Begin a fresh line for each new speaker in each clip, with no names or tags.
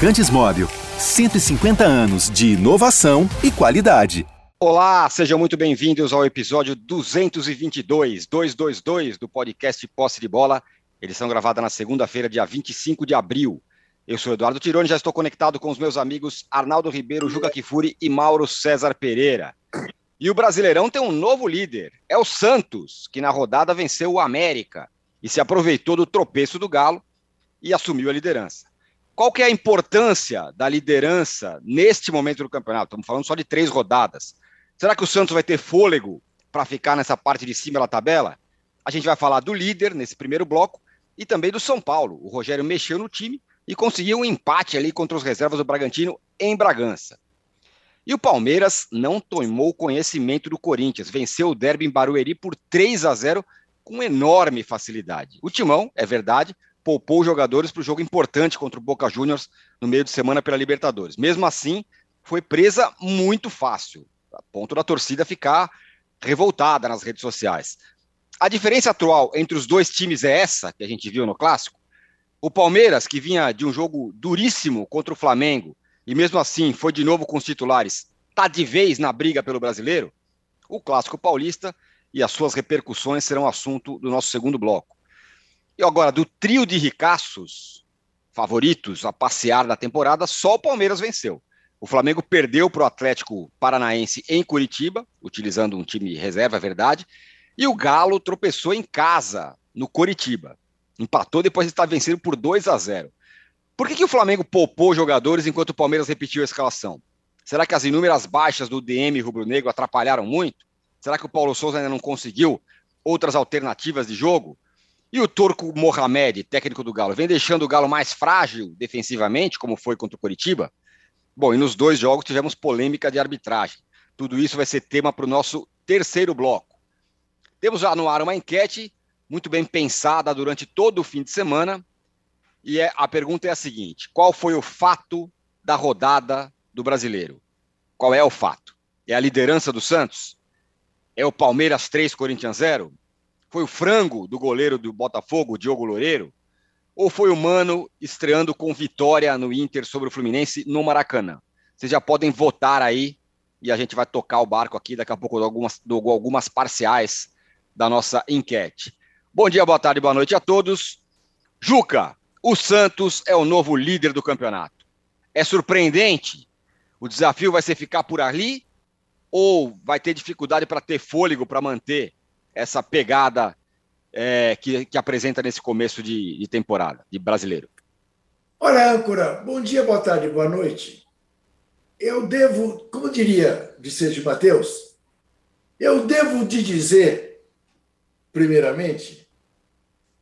Lubrificantes Móvel. 150 anos de inovação e qualidade.
Olá, sejam muito bem-vindos ao episódio 222, 222 do podcast Posse de Bola, edição gravada na segunda-feira, dia 25 de abril. Eu sou Eduardo Tironi, já estou conectado com os meus amigos Arnaldo Ribeiro, Juca Kifuri e Mauro César Pereira. E o Brasileirão tem um novo líder, é o Santos, que na rodada venceu o América e se aproveitou do tropeço do Galo e assumiu a liderança. Qual que é a importância da liderança neste momento do campeonato? Estamos falando só de três rodadas. Será que o Santos vai ter fôlego para ficar nessa parte de cima da tabela? A gente vai falar do líder nesse primeiro bloco e também do São Paulo. O Rogério mexeu no time e conseguiu um empate ali contra os reservas do Bragantino em Bragança. E o Palmeiras não tomou conhecimento do Corinthians, venceu o derby em Barueri por 3 a 0 com enorme facilidade. O Timão, é verdade, poupou jogadores para o jogo importante contra o Boca Juniors no meio de semana pela Libertadores. Mesmo assim, foi presa muito fácil, a ponto da torcida ficar revoltada nas redes sociais. A diferença atual entre os dois times é essa que a gente viu no clássico. O Palmeiras, que vinha de um jogo duríssimo contra o Flamengo e mesmo assim foi de novo com os titulares, está de vez na briga pelo brasileiro. O clássico paulista e as suas repercussões serão assunto do nosso segundo bloco. E agora, do trio de ricaços favoritos a passear da temporada, só o Palmeiras venceu. O Flamengo perdeu para o Atlético Paranaense em Curitiba, utilizando um time reserva, é verdade. E o Galo tropeçou em casa, no Curitiba. Empatou depois de estar vencendo por 2 a 0. Por que, que o Flamengo poupou jogadores enquanto o Palmeiras repetiu a escalação? Será que as inúmeras baixas do DM rubro-negro atrapalharam muito? Será que o Paulo Souza ainda não conseguiu outras alternativas de jogo? E o Turco Mohamed, técnico do Galo, vem deixando o Galo mais frágil defensivamente, como foi contra o Coritiba? Bom, e nos dois jogos tivemos polêmica de arbitragem. Tudo isso vai ser tema para o nosso terceiro bloco. Temos já no ar uma enquete muito bem pensada durante todo o fim de semana. E é, a pergunta é a seguinte: qual foi o fato da rodada do brasileiro? Qual é o fato? É a liderança do Santos? É o Palmeiras 3, Corinthians 0? Foi o frango do goleiro do Botafogo, Diogo Loureiro? Ou foi o Mano estreando com vitória no Inter sobre o Fluminense no Maracanã? Vocês já podem votar aí e a gente vai tocar o barco aqui. Daqui a pouco dou algumas, algumas parciais da nossa enquete. Bom dia, boa tarde, boa noite a todos. Juca, o Santos é o novo líder do campeonato. É surpreendente? O desafio vai ser ficar por ali ou vai ter dificuldade para ter fôlego para manter essa pegada é, que, que, apresenta nesse começo de, de temporada, de brasileiro?
Olha, âncora, bom dia, boa tarde, boa noite. Eu devo, como diria Vicente Mateus, eu devo te dizer, primeiramente,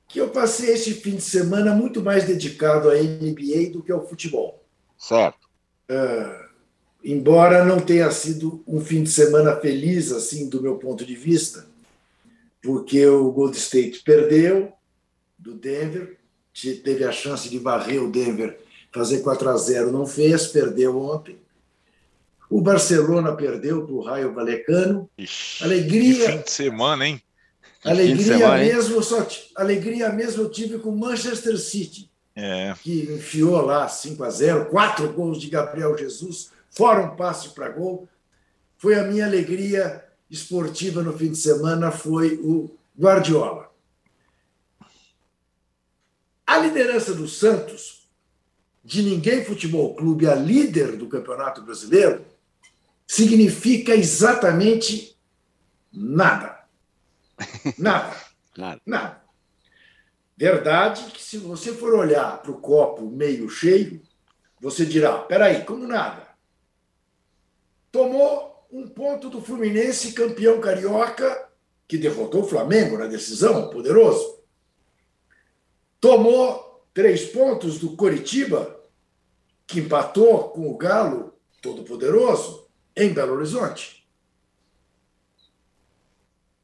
que eu passei esse fim de semana muito mais dedicado à NBA do que ao futebol.
Certo.
Uh, embora não tenha sido um fim de semana feliz, assim, do meu ponto de vista, porque o Gold State perdeu do Denver, teve a chance de varrer o Denver, fazer 4 a 0 não fez, perdeu ontem. O Barcelona perdeu para o Raio Valecano.
Ixi, alegria. fim de semana, hein?
alegria semana, mesmo, hein? só alegria mesmo eu tive com o Manchester City,
é.
que enfiou lá 5 a 0 quatro gols de Gabriel Jesus, fora um passe para gol. Foi a minha alegria esportiva no fim de semana foi o Guardiola. A liderança do Santos, de Ninguém Futebol Clube, a líder do Campeonato Brasileiro, significa exatamente nada. Nada.
nada.
Nada. Verdade que se você for olhar para o copo meio cheio, você dirá: peraí, como nada? Tomou um ponto do Fluminense, campeão carioca, que derrotou o Flamengo na decisão, poderoso. Tomou três pontos do Coritiba, que empatou com o Galo, todo poderoso, em Belo Horizonte.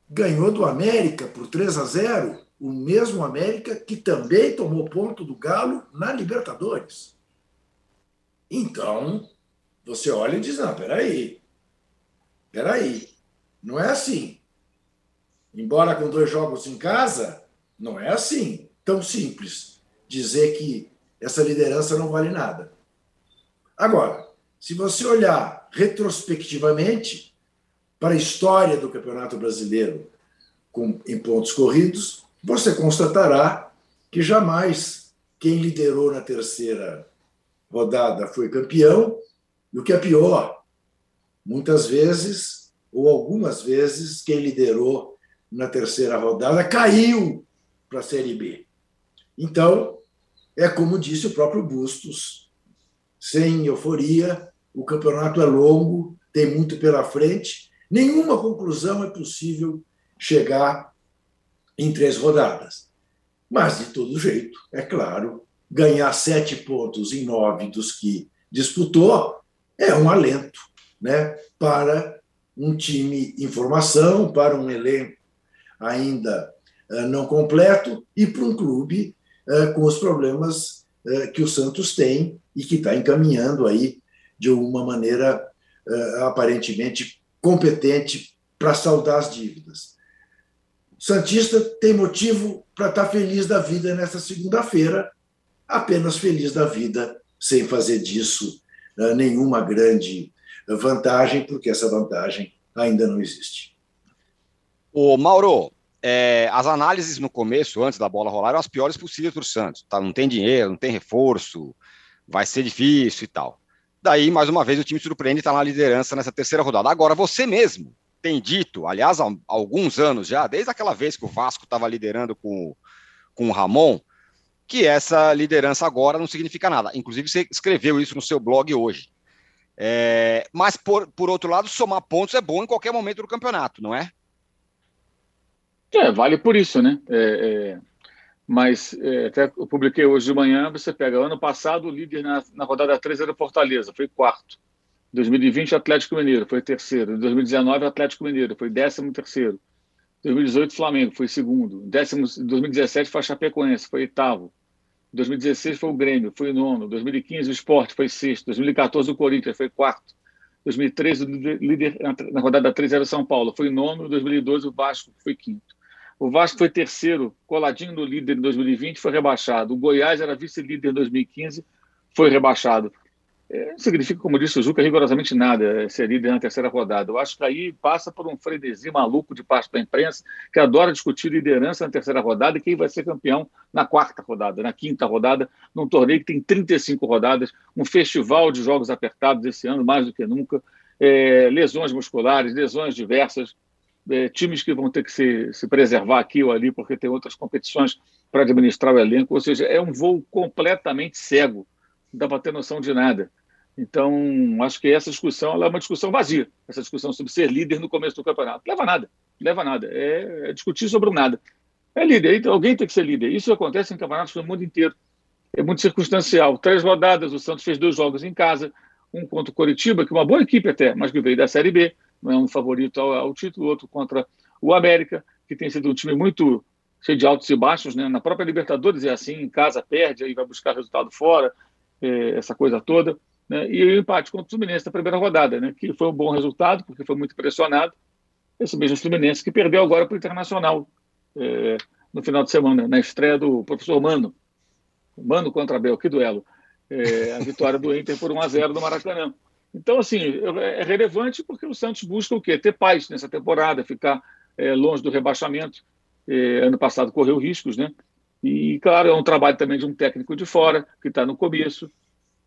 Ganhou do América por 3 a 0, o mesmo América que também tomou ponto do Galo na Libertadores. Então, você olha e diz: não, peraí, Peraí, não é assim. Embora com dois jogos em casa, não é assim tão simples dizer que essa liderança não vale nada. Agora, se você olhar retrospectivamente para a história do Campeonato Brasileiro com, em pontos corridos, você constatará que jamais quem liderou na terceira rodada foi campeão, e o que é pior, muitas vezes, ou algumas vezes, quem liderou na terceira rodada caiu para a Série B. Então, é como disse o próprio Bustos, sem euforia, o campeonato é longo, tem muito pela frente, nenhuma conclusão é possível chegar em três rodadas. Mas, de todo jeito, é claro, ganhar sete pontos em nove dos que disputou é um alento né, para um time em formação, para um elenco ainda uh, não completo e para um clube uh, com os problemas uh, que o Santos tem e que está encaminhando aí de uma maneira aparentemente competente para saldar as dívidas. Santista tem motivo para estar tá feliz da vida nessa segunda-feira, apenas feliz da vida, sem fazer disso nenhuma grande vantagem, porque essa vantagem ainda não existe.
O Mauro, é, as análises no começo, antes da bola rolar, eram as piores possíveis para o Santos. Tá? Não tem dinheiro, não tem reforço, vai ser difícil e tal. Daí, mais uma vez, o time surpreende e está na liderança nessa terceira rodada. Agora, você mesmo tem dito, aliás, há alguns anos já, desde aquela vez que o Vasco estava liderando com, com o Ramon, que essa liderança agora não significa nada. Inclusive, você escreveu isso no seu blog hoje. É, mas, por, por outro lado, somar pontos é bom em qualquer momento do campeonato, não é?
É, vale por isso, né? É, é, mas é, até eu publiquei hoje de manhã, você pega ano passado, o líder na, na rodada 3 era Fortaleza, foi quarto. 2020, Atlético Mineiro, foi terceiro. Em 2019, Atlético Mineiro, foi décimo terceiro. 2018, Flamengo, foi segundo. Décimo, 2017 foi Chapecoense, foi oitavo. 2016 foi o Grêmio, foi nono. 2015 o Sport foi sexto. 2014 o Corinthians foi quarto. 2013 o líder na rodada 3 era o São Paulo, foi nono. 2012 o Vasco foi quinto. O Vasco foi terceiro, coladinho no líder em 2020, foi rebaixado. O Goiás era vice-líder em 2015, foi rebaixado. É, não significa, como disse o Juca, rigorosamente nada é, ser líder na terceira rodada. Eu acho que aí passa por um frenesi maluco de parte da imprensa, que adora discutir liderança na terceira rodada e quem vai ser campeão na quarta rodada, na quinta rodada, num torneio que tem 35 rodadas, um festival de jogos apertados esse ano, mais do que nunca, é, lesões musculares, lesões diversas é, times que vão ter que se, se preservar aqui ou ali porque tem outras competições para administrar o elenco. Ou seja, é um voo completamente cego, não dá para ter noção de nada. Então, acho que essa discussão é uma discussão vazia, essa discussão sobre ser líder no começo do campeonato. Leva nada, leva a nada. É, é discutir sobre nada. É líder, então alguém tem que ser líder. Isso acontece em campeonatos no mundo inteiro. É muito circunstancial. Três rodadas, o Santos fez dois jogos em casa, um contra o Coritiba, que é uma boa equipe até, mas que veio da Série B não é um favorito ao, ao título, outro contra o América, que tem sido um time muito cheio de altos e baixos, né? Na própria Libertadores é assim, em casa perde, aí vai buscar resultado fora, é, essa coisa toda. Né? E o empate contra o Fluminense na primeira rodada, né? que foi um bom resultado, porque foi muito pressionado. Esse mesmo Fluminense que perdeu agora para o Internacional é, no final de semana, na estreia do professor Mano. Mano contra Abel, que duelo. É, a vitória do Inter por 1 a 0 no Maracanã. Então, assim, é relevante porque o Santos busca o quê? Ter paz nessa temporada, ficar é, longe do rebaixamento. É, ano passado correu riscos, né? E, claro, é um trabalho também de um técnico de fora, que está no começo.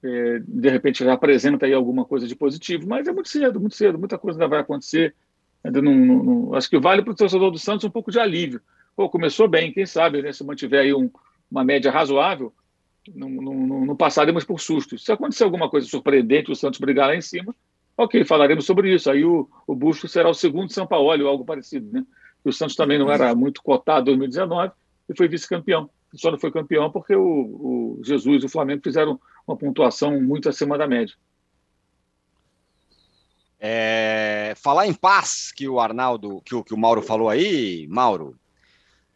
É, de repente já apresenta aí alguma coisa de positivo, mas é muito cedo, muito cedo, muita coisa ainda vai acontecer. Ainda não, não, não acho que vale para o torcedor do Santos um pouco de alívio. Pô, começou bem, quem sabe, né, se mantiver aí um, uma média razoável, no passaremos por sustos. Se acontecer alguma coisa surpreendente, o Santos brigar lá em cima, ok, falaremos sobre isso. Aí o, o Busco será o segundo São Paulo, ou algo parecido, né? O Santos também não era muito cotado em 2019 e foi vice-campeão. Só não foi campeão porque o, o Jesus e o Flamengo fizeram uma pontuação muito acima da média.
É, falar em paz que o Arnaldo, que o, que o Mauro falou aí, Mauro,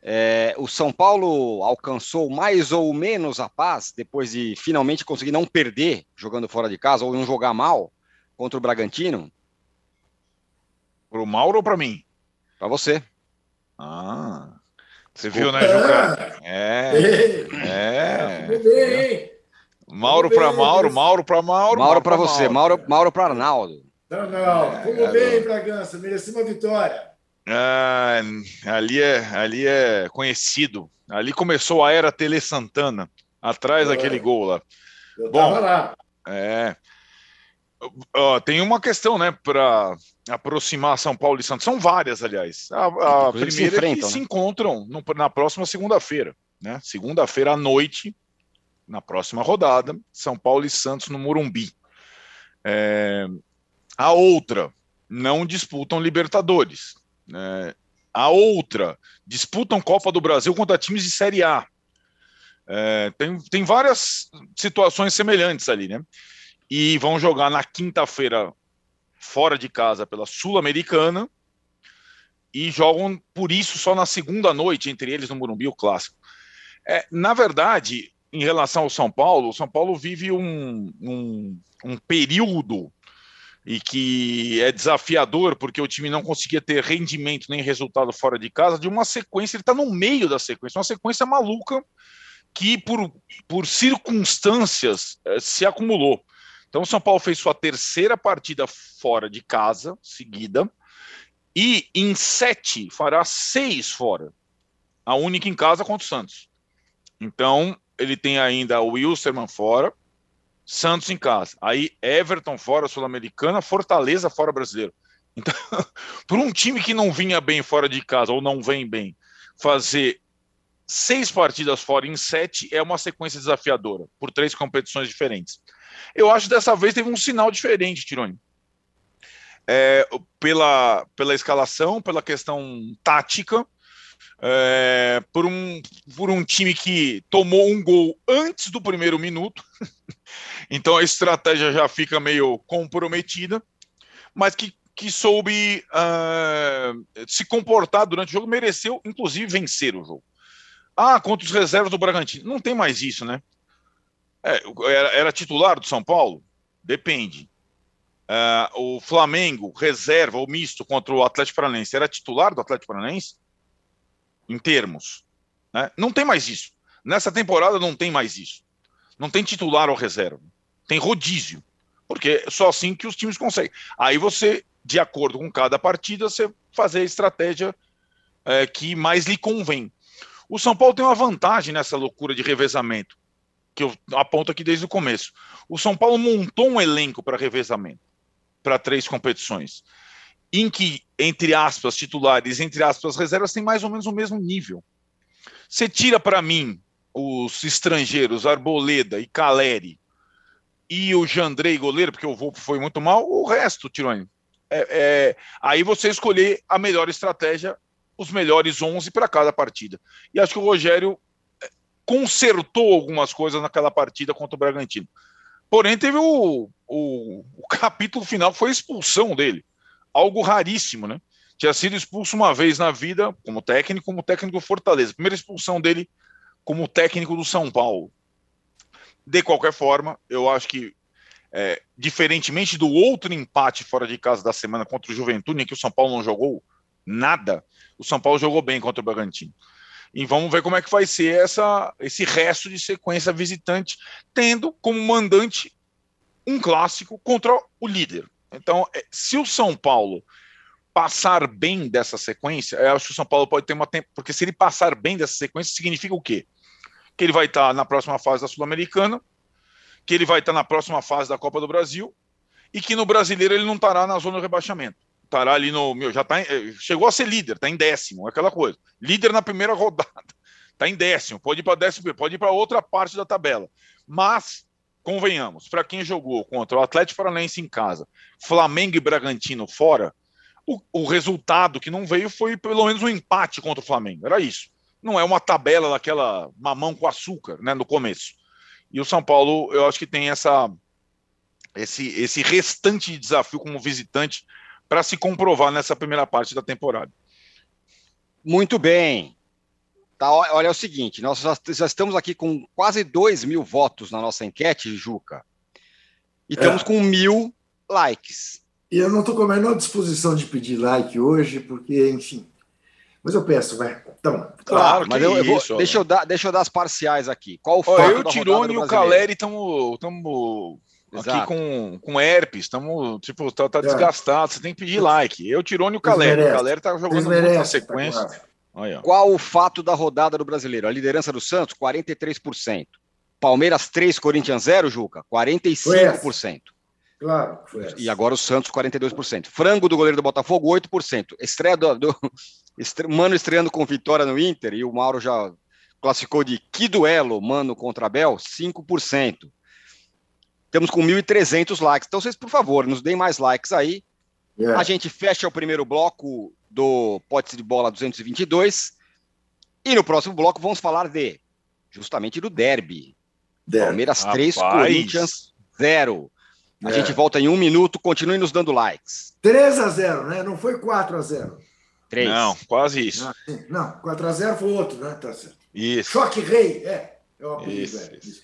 é, o São Paulo alcançou mais ou menos a paz depois de finalmente conseguir não perder jogando fora de casa ou não jogar mal contra o Bragantino?
Para o Mauro ou para mim?
Para você.
Ah, você viu, né, Juca? É. É. é. Mauro para Mauro, Mauro para Mauro.
Mauro para você, Mauro, Mauro para Arnaldo.
Não, não. Como é, bem, Bragança, mereceu uma vitória.
Ah, ali, é, ali é conhecido. Ali começou a era Tele Santana, atrás é. daquele gol lá.
Eu Bom, lá.
É. Ó, tem uma questão, né, para aproximar São Paulo e Santos. São várias, aliás. A, a primeira se é que né? se encontram no, na próxima segunda-feira, né? Segunda-feira à noite, na próxima rodada, São Paulo e Santos no Morumbi. É, a outra, não disputam Libertadores. Né? A outra, disputam Copa do Brasil contra times de Série A. É, tem, tem várias situações semelhantes ali, né? E vão jogar na quinta-feira fora de casa pela Sul-Americana e jogam por isso só na segunda noite, entre eles no Morumbi, o clássico. É, na verdade, em relação ao São Paulo, o São Paulo vive um, um, um período e que é desafiador porque o time não conseguia ter rendimento nem resultado fora de casa de uma sequência, ele está no meio da sequência, uma sequência maluca que por, por circunstâncias eh, se acumulou. Então, o São Paulo fez sua terceira partida fora de casa, seguida, e em sete fará seis fora. A única em casa contra o Santos. Então, ele tem ainda o Wilstermann fora, Santos em casa. Aí, Everton fora, Sul-Americana, Fortaleza fora brasileiro. Então, por um time que não vinha bem fora de casa, ou não vem bem, fazer seis partidas fora em sete é uma sequência desafiadora, por três competições diferentes. Eu acho que dessa vez teve um sinal diferente, Tironi. É, pela, pela escalação, pela questão tática, é, por, um, por um time que tomou um gol antes do primeiro minuto, então a estratégia já fica meio comprometida, mas que, que soube uh, se comportar durante o jogo, mereceu inclusive vencer o jogo. Ah, contra os reservas do Bragantino. Não tem mais isso, né? É, era, era, titular do São Paulo? Depende. Uh, o Flamengo, reserva ou misto contra o Atlético Paranaense, era titular do Atlético Paranaense? Em termos. Né? Não tem mais isso. Nessa temporada não tem mais isso. Não tem titular ou reserva. Tem rodízio. Porque é só assim que os times conseguem. Aí você, de acordo com cada partida, você fazer a estratégia é, que mais lhe convém. O São Paulo tem uma vantagem nessa loucura de revezamento que eu aponto aqui desde o começo. O São Paulo montou um elenco para revezamento, para três competições, em que, entre aspas, titulares, entre aspas, reservas, tem mais ou menos o mesmo nível. Você tira para mim os estrangeiros, Arboleda e Caleri, e o Jandrei goleiro, porque o Volpe foi muito mal, o resto, Tironi. É, é, aí você escolher a melhor estratégia, os melhores 11 para cada partida. E acho que o Rogério consertou algumas coisas naquela partida contra o Bragantino. Porém, teve o, o, o capítulo final, foi a expulsão dele. Algo raríssimo, né? Tinha sido expulso uma vez na vida, como técnico, como técnico do Fortaleza. Primeira expulsão dele como técnico do São Paulo. De qualquer forma, eu acho que, é, diferentemente do outro empate fora de casa da semana contra o Juventude, em que o São Paulo não jogou nada, o São Paulo jogou bem contra o Bragantino. E vamos ver como é que vai ser essa, esse resto de sequência visitante, tendo como mandante um clássico contra o líder. Então, é, se o São Paulo passar bem dessa sequência, eu acho que o São Paulo pode ter uma tempo, porque se ele passar bem dessa sequência, significa o quê? Que ele vai estar na próxima fase da Sul-Americana, que ele vai estar na próxima fase da Copa do Brasil e que no brasileiro ele não estará na zona de rebaixamento estará ali no. Meu, já tá em, chegou a ser líder, está em décimo, aquela coisa. Líder na primeira rodada, está em décimo, pode ir para décimo, pode ir para outra parte da tabela. Mas, convenhamos, para quem jogou contra o Atlético Paranaense em casa, Flamengo e Bragantino fora, o, o, resultado que não veio foi pelo menos um empate contra o Flamengo. Era isso. Não é uma tabela daquela mamão com açúcar, né, no começo. E o São Paulo, eu acho que tem essa esse, esse restante de desafio como visitante para se comprovar nessa primeira parte da temporada.
Muito bem. Tá, olha, é o seguinte, nós já, já estamos aqui com quase 2 mil votos na nossa enquete, Juca. E estamos é. com mil likes.
E eu não estou com a menor disposição de pedir like hoje, porque, enfim, Mas eu peço, vai. Então,
claro, mas eu, eu vou, isso, deixa, eu dar, deixa eu dar as parciais aqui. Qual o fato
Eu, o Tirone e o Caleri estamos aqui com, com herpes, estamos, tipo, tá, tá é. desgastado, você tem que pedir like. Eu, Tirone e o Caleri. O Caleri tá jogando muito na sequência. Tá
Qual o fato da rodada do brasileiro? A liderança do Santos, 43%. Palmeiras 3, Corinthians 0, Juca, 45%.
Claro.
E agora o Santos, 42%. Frango do goleiro do Botafogo, 8%. Estreia do, do Mano estreando com vitória no Inter, e o Mauro já classificou de que duelo, Mano contra Abel, 5%. Estamos com 1.300 likes. Então, vocês, por favor, nos deem mais likes aí. Yeah. É. A gente fecha o primeiro bloco do Pote de Bola 222. E no próximo bloco vamos falar de justamente do derby. derby. Palmeiras 3, Corinthians 0. A é. gente volta em um minuto. Continue nos dando likes.
3 a 0, né? Não foi 4 a 0.
3. Não, quase isso.
Não, não 4 a 0 foi outro, né? Tá certo.
Isso.
Choque rei, é. É o apelido, isso, é. Isso.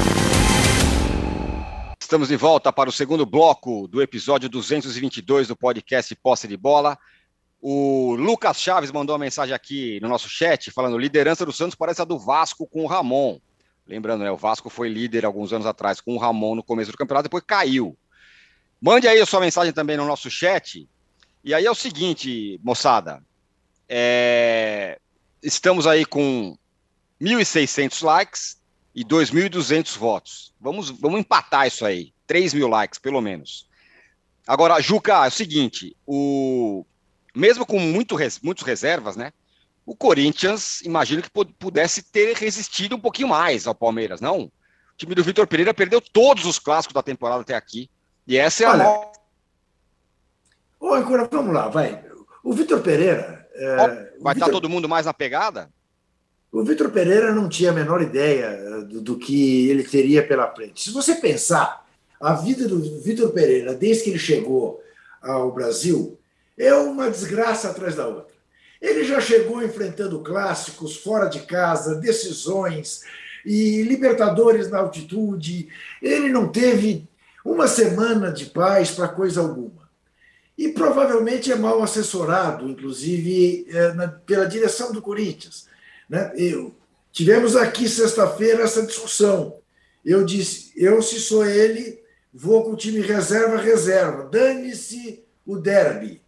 Estamos de volta para o segundo bloco do episódio 222 do podcast Posse de Bola. O Lucas Chaves mandou uma mensagem aqui no nosso chat falando: liderança do Santos parece a do Vasco com o Ramon. Lembrando, né? O Vasco foi líder alguns anos atrás com o Ramon no começo do campeonato, depois caiu. Mande aí a sua mensagem também no nosso chat e aí é o seguinte, moçada, é... estamos aí com 1.600 likes e 2.200 votos. Vamos, vamos empatar isso aí, 3 mil likes, pelo menos. Agora, Juca, é o seguinte, o... mesmo com muito res... muitos reservas, né? O Corinthians, imagino que pudesse ter resistido um pouquinho mais ao Palmeiras, não? O time do Vitor Pereira perdeu todos os clássicos da temporada até aqui. E essa é Olha, a
Ô, agora, vamos lá, vai. O Vitor Pereira.
É, vai estar tá todo mundo mais na pegada?
O Vitor Pereira não tinha a menor ideia eh, do, do, que ele teria pela frente. Se você pensar, a vida do Vitor Pereira, desde que ele chegou ao Brasil, é uma desgraça atrás da outra. Ele já chegou enfrentando clássicos fora de casa, decisões e Libertadores na altitude. Ele não teve uma semana de paz para coisa alguma e provavelmente é mal assessorado, inclusive na, pela direção do Corinthians. Né? Eu, tivemos aqui sexta-feira essa discussão. Eu disse: eu, se sou ele, vou com o time reserva, reserva. Dane-se o derby.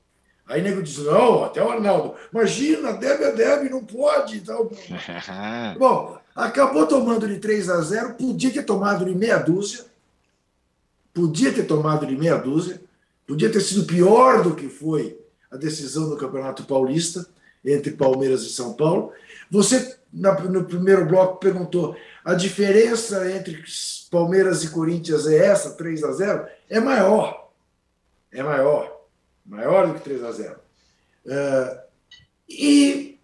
Aí nego diz: não, até o Arnaldo, imagina, derby é derby, não pode. Tal. Bom, acabou tomando de 3 a 0, podia ter tomado de meia dúzia, podia ter tomado de meia dúzia, Podia ter sido pior do que foi a decisão do Campeonato Paulista entre Palmeiras e São Paulo. Você, no primeiro bloco, perguntou: a diferença entre Palmeiras e Corinthians é essa, 3 a 0? É maior. É maior. Maior do que 3 a 0. Uh, e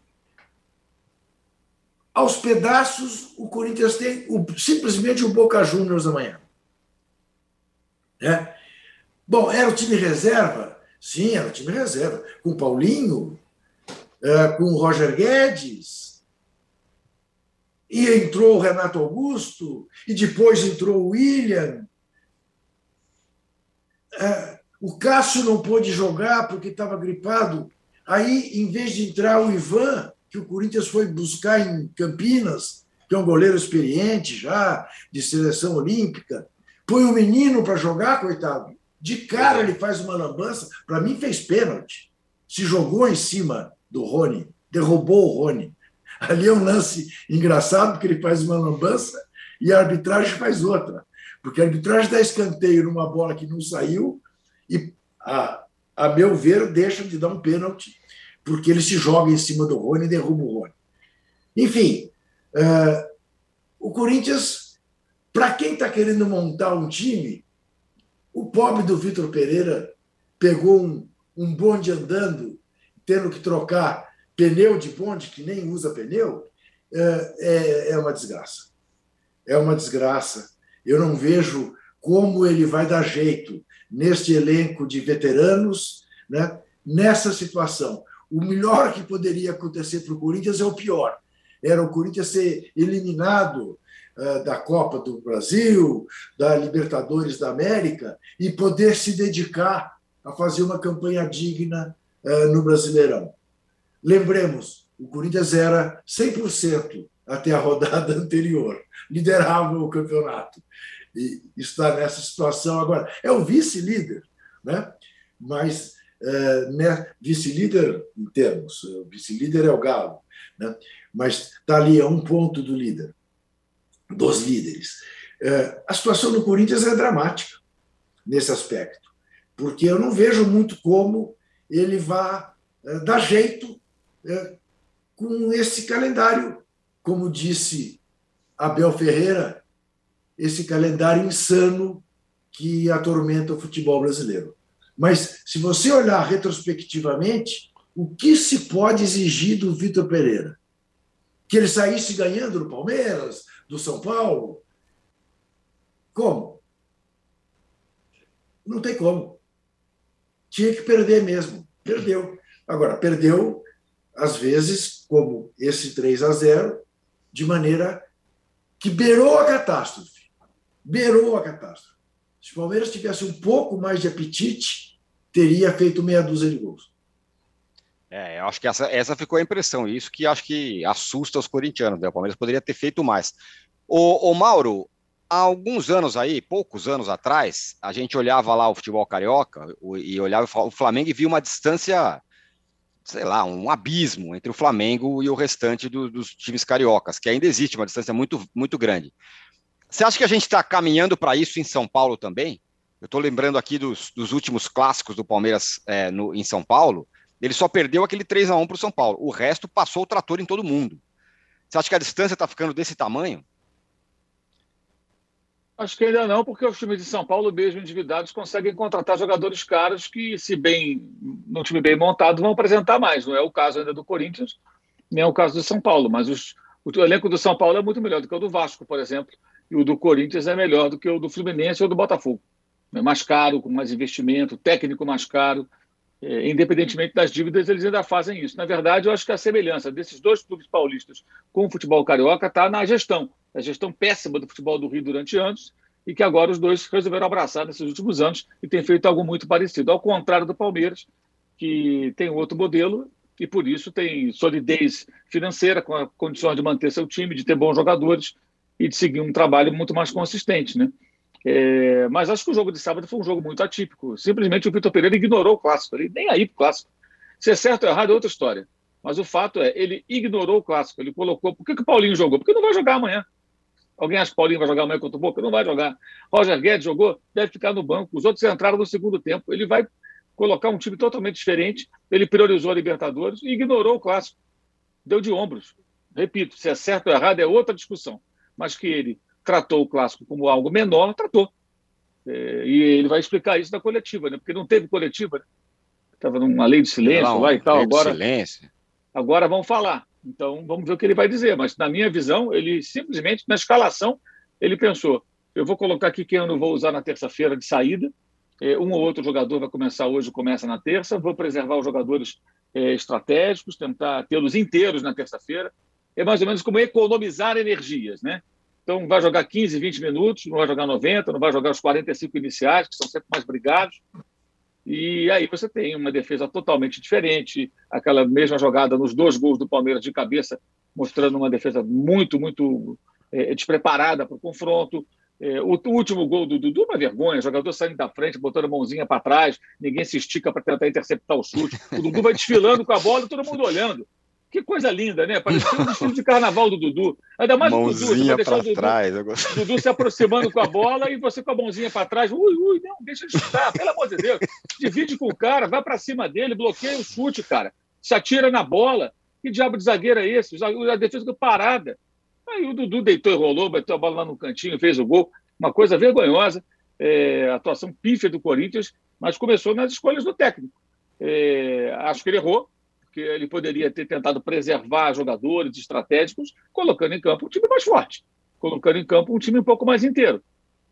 aos pedaços, o Corinthians tem o, simplesmente o Boca Juniors amanhã. Né? Bom, era o time reserva? Sim, era o time reserva. Com o Paulinho, é, com o Roger Guedes, e entrou o Renato Augusto, e depois entrou o William. É, o Cássio não pôde jogar porque estava gripado. Aí, em vez de entrar o Ivan, que o Corinthians foi buscar em Campinas, que é um goleiro experiente já, de seleção olímpica, põe o menino para jogar, coitado. De cara ele faz uma lambança, para mim fez pênalti. Se jogou em cima do Rony, derrubou o Rony. Ali é um lance engraçado, porque ele faz uma lambança e a arbitragem faz outra. Porque a arbitragem dá escanteio numa bola que não saiu e, a, a meu ver, deixa de dar um pênalti, porque ele se joga em cima do Rony e derruba o Rony. Enfim, uh, o Corinthians, para quem está querendo montar um time, o pobre do Vitor Pereira pegou um, um bonde andando, tendo que trocar pneu de bonde, que nem usa pneu, é, é, é uma desgraça. É uma desgraça. Eu não vejo como ele vai dar jeito neste elenco de veteranos, né, nessa situação. O melhor que poderia acontecer para o Corinthians é o pior. Era o Corinthians ser eliminado uh, da Copa do Brasil, da Libertadores da América e poder se dedicar a fazer uma campanha digna uh, no Brasileirão. Lembremos, o Corinthians era 100% até a rodada anterior, liderava o campeonato. E está nessa situação agora. É o vice-líder, né? mas é, né, vice-líder em termos, o vice-líder é o Galo, né? mas está ali a um ponto do líder, dos líderes. É, a situação do Corinthians é dramática nesse aspecto, porque eu não vejo muito como ele vá é, dar jeito é, com esse calendário, como disse Abel Ferreira, esse calendário insano que atormenta o futebol brasileiro. Mas, se você olhar retrospectivamente, o que se pode exigir do Vitor Pereira? Que ele saísse ganhando do Palmeiras, do São Paulo? Como? Não tem como. Tinha que perder mesmo. Perdeu. Agora, perdeu às vezes, como esse 3 a 0, de maneira que beirou a catástrofe. Beirou a catástrofe. Se o Palmeiras tivesse um pouco mais de apetite, teria feito meia dúzia de gols.
É, eu acho que essa, essa ficou a impressão, isso que acho que assusta os corintianos, né? O Palmeiras poderia ter feito mais. O, o Mauro, há alguns anos aí, poucos anos atrás, a gente olhava lá o futebol carioca e olhava o Flamengo e via uma distância sei lá, um abismo entre o Flamengo e o restante do, dos times cariocas, que ainda existe uma distância muito, muito grande. Você acha que a gente está caminhando para isso em São Paulo também? Eu estou lembrando aqui dos, dos, últimos clássicos do Palmeiras é, no, em São Paulo. Ele só perdeu aquele 3 a 1 para o São Paulo. O resto passou o trator em todo mundo. Você acha que a distância está ficando desse tamanho?
Acho que ainda não, porque os times de São Paulo, mesmo endividados, conseguem contratar jogadores caros que, se bem no time bem montado, vão apresentar mais. Não é o caso ainda do Corinthians, nem é o caso do São Paulo. Mas os, o elenco do São Paulo é muito melhor do que o do Vasco, por exemplo, e o do Corinthians é melhor do que o do Fluminense ou do Botafogo. É mais caro, com mais investimento, técnico mais caro. É, independentemente das dívidas, eles ainda fazem isso. Na verdade, eu acho que a semelhança desses dois clubes paulistas com o futebol carioca está na gestão. A gestão péssima do futebol do Rio durante anos e que agora os dois resolveram abraçar nesses últimos anos e têm feito algo muito parecido. Ao contrário do Palmeiras, que tem outro modelo e por isso tem solidez financeira, com a condição de manter seu time, de ter bons jogadores e de seguir um trabalho muito mais consistente, né? É, mas acho que o jogo de sábado foi um jogo muito atípico. Simplesmente o Vitor Pereira ignorou o clássico. Nem aí pro clássico. Se é certo ou errado é outra história. Mas o fato é, ele ignorou o clássico. Ele colocou. Por que, que o Paulinho jogou? Porque não vai jogar amanhã. Alguém acha que Paulinho vai jogar amanhã contra o Boca? Não vai jogar. Roger Guedes jogou, deve ficar no banco. Os outros entraram no segundo tempo. Ele vai colocar um time totalmente diferente. Ele priorizou a Libertadores e ignorou o clássico. Deu de ombros. Repito, se é certo ou errado é outra discussão. Mas que ele tratou o clássico como algo menor, tratou. É, e ele vai explicar isso na coletiva, né? Porque não teve coletiva, né? Estava numa lei de silêncio não, lá e tal. Agora, silêncio. agora vão falar. Então vamos ver o que ele vai dizer. Mas na minha visão, ele simplesmente, na escalação, ele pensou: eu vou colocar aqui quem eu não vou usar na terça-feira de saída. É, um ou outro jogador vai começar hoje, começa na terça. Vou preservar os jogadores é, estratégicos, tentar tê-los inteiros na terça-feira. É mais ou menos como economizar energias, né? Então, vai jogar 15, 20 minutos, não vai jogar 90, não vai jogar os 45 iniciais, que são sempre mais brigados. E aí você tem uma defesa totalmente diferente, aquela mesma jogada nos dois gols do Palmeiras de cabeça, mostrando uma defesa muito, muito é, despreparada para o confronto. É, o, o, último gol do Dudu, uma vergonha, jogador saindo da frente, botando a mãozinha para trás, ninguém se estica para tentar interceptar o chute. O Dudu vai desfilando com a bola e todo mundo olhando. Que coisa linda, né? Parecia um desfile de carnaval do Dudu. Ainda mais
mãozinha
o
Dudu. Trás.
O Dudu se aproximando com a bola e você com a mãozinha para trás. Ui, ui, não, deixa de chutar, pelo amor de Deus. Divide com o cara, vai para cima dele, bloqueia o chute, cara. Se atira na bola. Que diabo de zagueiro é esse? A defesa ficou parada. Aí o Dudu deitou e rolou, bateu a bola lá no cantinho, fez o gol. Uma coisa vergonhosa. É, atuação pífia do Corinthians, mas começou nas escolhas do técnico. É, acho que ele errou, porque ele poderia ter tentado preservar jogadores estratégicos, colocando em campo um time mais forte, colocando em campo um time um pouco mais inteiro.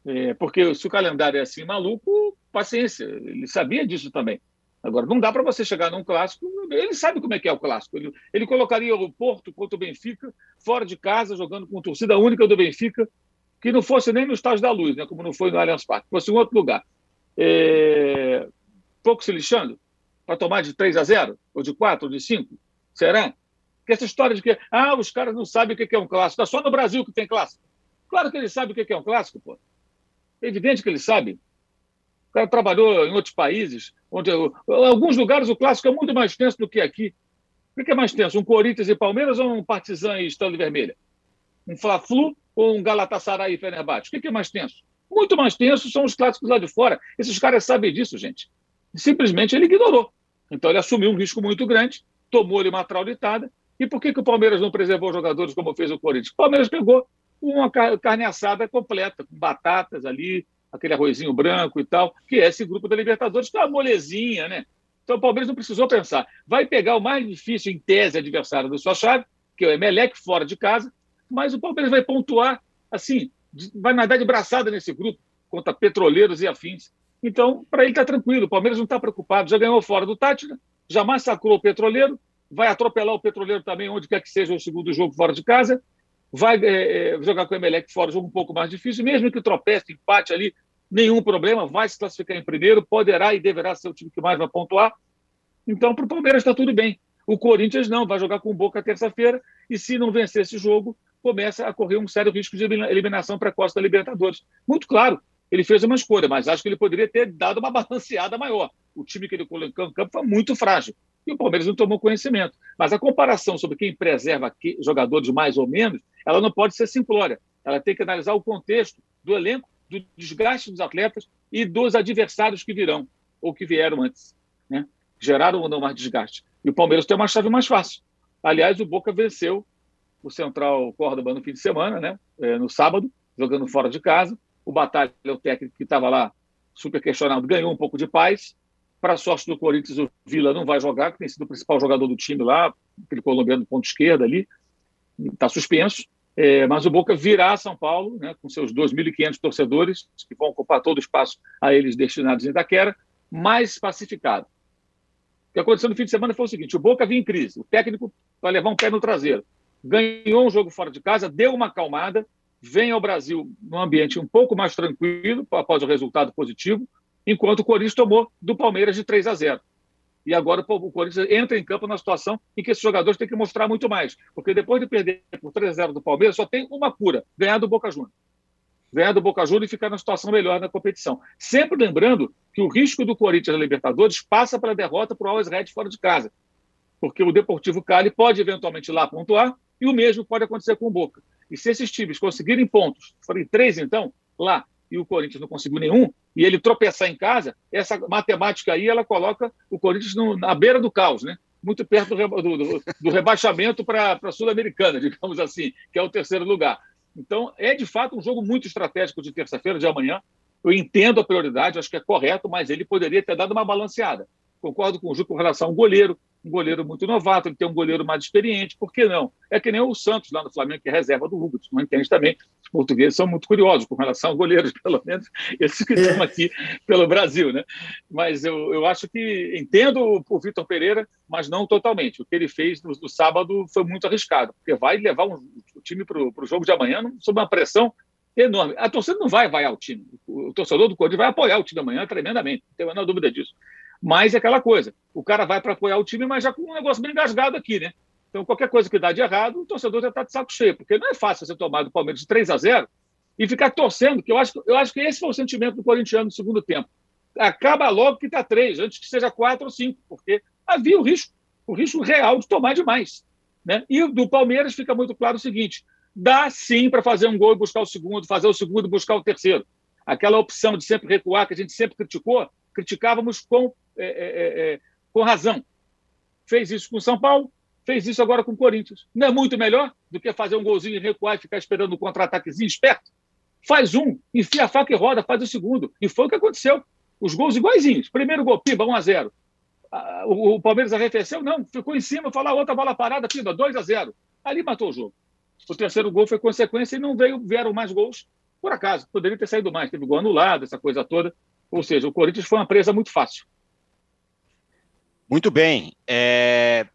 É, porque se o calendário é assim maluco, paciência, ele sabia disso também. Agora, não dá para você chegar num clássico, ele sabe como é que é o clássico. Ele, ele colocaria o Porto contra o Benfica, fora de casa, jogando com torcida única do Benfica, que não fosse nem no Estádio da Luz, né, como não foi no Allianz Parque, fosse em outro lugar. É... Pouco se lixando para tomar de 3 a 0, ou de 4, ou de 5? Será? Porque essa história de que ah, os caras não sabem o que é um clássico, está só no Brasil que tem clássico. Claro que eles sabem o que é um clássico, pô. É evidente que eles sabem. O cara trabalhou em outros países, onde em alguns lugares o clássico é muito mais tenso do que aqui. O que é mais tenso? Um Corinthians e Palmeiras ou um Partizan e Estrela Vermelha? Um Fla-Flu ou um Galatasaray e Fenerbahçe? O que é mais tenso? Muito mais tenso são os clássicos lá de fora. Esses caras sabem disso, gente. Simplesmente ele ignorou. Então ele assumiu um risco muito grande, tomou-lhe uma traulitada. E por que, que o Palmeiras não preservou jogadores como fez o Corinthians? O Palmeiras pegou uma carne assada completa, com batatas ali, aquele arrozinho branco e tal, que é esse grupo da Libertadores, que é uma molezinha, né? Então o Palmeiras não precisou pensar. Vai pegar o mais difícil, em tese, adversário da sua chave, que é o Emelec, fora de casa, mas o Palmeiras vai pontuar, assim, vai nadar de braçada nesse grupo, contra petroleiros e afins. Então, para ele está tranquilo, o Palmeiras não está preocupado, já ganhou fora do Tátira, já massacrou o petroleiro, vai atropelar o petroleiro também, onde quer que seja o segundo jogo fora de casa, vai é, é, jogar com o Emelec fora, jogo um pouco mais difícil, mesmo que tropece, empate ali, nenhum problema, vai se classificar em primeiro, poderá e deverá ser o time que mais vai pontuar. Então, para o Palmeiras está tudo bem. O Corinthians não, vai jogar com o Boca terça-feira, e se não vencer esse jogo, começa a correr um sério risco de eliminação precoce da Libertadores. Muito claro, ele fez uma escolha, mas acho que ele poderia ter dado uma balanceada maior. O time que ele colocou em campo foi muito frágil e o Palmeiras não tomou conhecimento. Mas a comparação sobre quem preserva jogadores mais ou menos, ela não pode ser simplória. Ela tem que analisar o contexto do elenco, do desgaste dos atletas e dos adversários que virão ou que vieram antes, né? Geraram ou não mais desgaste. E o Palmeiras tem uma chave mais fácil. Aliás, o Boca venceu o Central Córdoba no fim de semana, né? É, no sábado, jogando fora de casa. O Batalha, o técnico que estava lá super questionado, ganhou um pouco de paz para a sorte do Corinthians, o Vila não vai jogar, que tem sido o principal jogador do time lá, aquele colombiano do ponto esquerdo ali, está suspenso. É, mas o Boca virá São Paulo, né, com seus 2.500 torcedores, que vão ocupar todo o espaço a eles destinados em Itaquera, mais pacificado. O que aconteceu no fim de semana foi o seguinte: o Boca vinha em crise, o técnico vai levar um pé no traseiro. Ganhou um jogo fora de casa, deu uma acalmada, vem ao Brasil num ambiente um pouco mais tranquilo, após o resultado positivo, enquanto o Corinthians tomou do Palmeiras de 3 a 0. E agora o Corinthians entra em campo na situação em que esses jogadores têm que mostrar muito mais. Porque depois de perder por 3 a 0 do Palmeiras, só tem uma cura: ganhar do Boca Juniors. Ganhar do Boca Juniors e ficar na situação melhor na competição. Sempre lembrando que o risco do Corinthians na Libertadores passa pela derrota para o Always Red fora de casa. Porque o Deportivo Cali pode eventualmente lá pontuar e o mesmo pode acontecer com o Boca. E se esses times conseguirem pontos, forem três então, lá, e o Corinthians não conseguiu nenhum, e ele tropeçar em casa, essa matemática aí ela coloca o Corinthians no, na beira do caos, né? muito perto do, do, do rebaixamento para a Sul-Americana, digamos assim, que é o terceiro lugar. Então, é de fato um jogo muito estratégico de terça-feira, de amanhã. Eu entendo a prioridade, acho que é correto, mas ele poderia ter dado uma balanceada. Concordo com o Ju com relação ao goleiro, um goleiro muito novato, ele tem um goleiro mais experiente, por que não? É que nem o Santos lá no Flamengo, que é reserva do Hugo, não entende também. Os portugueses são muito curiosos com relação aos goleiros, pelo menos esses que estão aqui pelo Brasil, né? Mas eu, eu acho que entendo o Vitor Pereira, mas não totalmente. O que ele fez no, no sábado foi muito arriscado, porque vai levar um, o time para o jogo de amanhã sob uma pressão enorme. A torcida não vai vaiar o time. O, o torcedor do Corinthians vai apoiar o time amanhã tremendamente, não tenho a menor dúvida disso. Mas é aquela coisa, o cara vai para apoiar o time, mas já com um negócio bem engasgado aqui, né? Então, qualquer coisa que dá de errado, o torcedor já está de saco cheio, porque não é fácil você tomar do Palmeiras de 3 a 0 e ficar torcendo, que eu acho, eu acho que esse foi o sentimento do corintiano no segundo tempo. Acaba logo que está 3, antes que seja 4 ou 5, porque havia o risco, o risco real de tomar demais. Né? E do Palmeiras fica muito claro o seguinte: dá sim para fazer um gol e buscar o segundo, fazer o segundo e buscar o terceiro. Aquela opção de sempre recuar, que a gente sempre criticou, criticávamos com é, é, é, é, com razão. Fez isso com São Paulo, fez isso agora com o Corinthians. Não é muito melhor do que fazer um golzinho e recuar e ficar esperando um contra-ataquezinho esperto? Faz um, enfia a faca e roda, faz o segundo. E foi o que aconteceu. Os gols iguaizinhos. Primeiro gol, piba, 1 a 0 o, o, Palmeiras arrefeceu? Não, ficou em cima, falou outra bola parada, filho, 2 a 0 Ali matou o jogo. O terceiro gol foi consequência e não veio, vieram mais gols por acaso. Poderia ter saído mais, teve gol anulado, essa coisa toda. Ou seja, o Corinthians foi uma presa muito fácil.
Muito bem. É...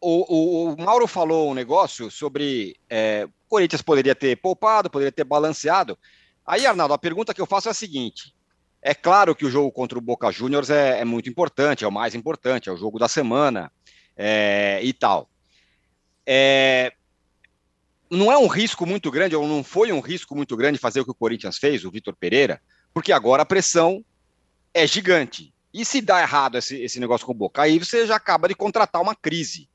O, o, o, Mauro falou um negócio sobre é, o Corinthians poderia ter poupado, poderia ter balanceado. Aí, Arnaldo, a pergunta que eu faço é a seguinte: é claro que o jogo contra o Boca Juniors é, é muito importante, é o mais importante, é o jogo da semana é, e tal. É, não é um risco muito grande, ou não foi um risco muito grande fazer o que o Corinthians fez, o Vitor Pereira, porque agora a pressão é gigante. E se dá errado esse, esse negócio com o Boca, aí você já acaba de contratar uma crise.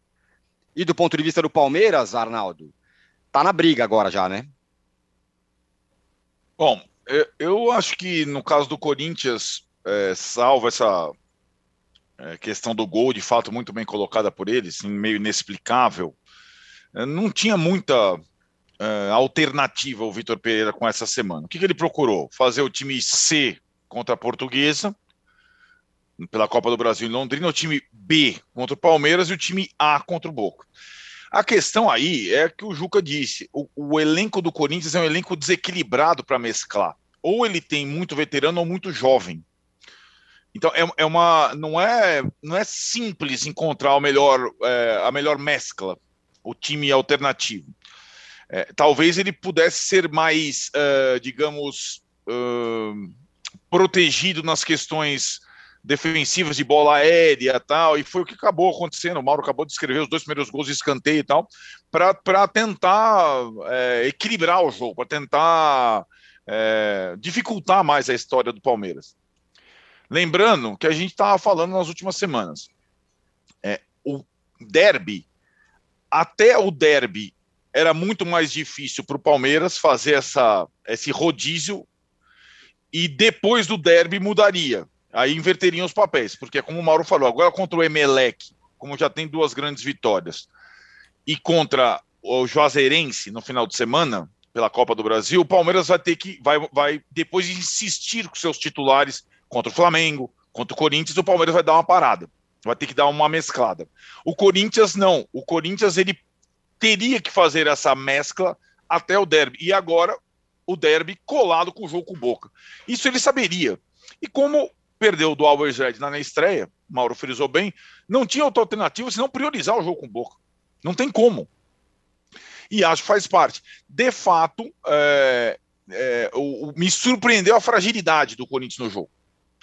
E do ponto de vista do Palmeiras, Arnaldo, tá na briga agora já, né?
Bom, eu acho que no caso do Corinthians, é, salvo essa é, questão do gol, de fato, muito bem colocada por eles, meio inexplicável, é, não tinha muita é, alternativa o Vitor Pereira com essa semana. O que, que ele procurou? Fazer o time C contra a Portuguesa, pela Copa do Brasil em Londrina, o time B contra o Palmeiras e o time A contra o Boca. A questão aí é que o Juca disse: o, o elenco do Corinthians é um elenco desequilibrado para mesclar. Ou ele tem muito veterano ou muito jovem. Então é, é, uma não é não é simples encontrar o melhor é, a melhor mescla, o time alternativo. É, talvez ele pudesse ser mais, uh, digamos, uh, protegido nas questões defensivas de bola aérea tal, e foi o que acabou acontecendo. O Mauro acabou de escrever os dois primeiros gols de escanteio e tal, para tentar é, equilibrar o jogo, para tentar é, dificultar mais a história do Palmeiras. Lembrando que a gente estava falando nas últimas semanas, é, o derby, até o derby, era muito mais difícil para o Palmeiras fazer essa, esse rodízio e depois do derby mudaria Aí inverteriam os papéis, porque como o Mauro falou, agora contra o Emelec, como já tem duas grandes vitórias, e contra o Juazeirense no final de semana, pela Copa do Brasil, o Palmeiras vai ter que, vai, vai depois insistir com seus titulares contra o Flamengo, contra o Corinthians, o Palmeiras vai dar uma parada, vai ter que dar uma mesclada. O Corinthians não, o Corinthians ele teria que fazer essa mescla até o derby, e agora o derby colado com o jogo com Boca. Isso ele saberia. E como perdeu do Always Red na estreia, Mauro frisou bem, não tinha outra alternativa senão priorizar o jogo com o Boca. Não tem como. E acho que faz parte. De fato, é, é, o, o, me surpreendeu a fragilidade do Corinthians no jogo.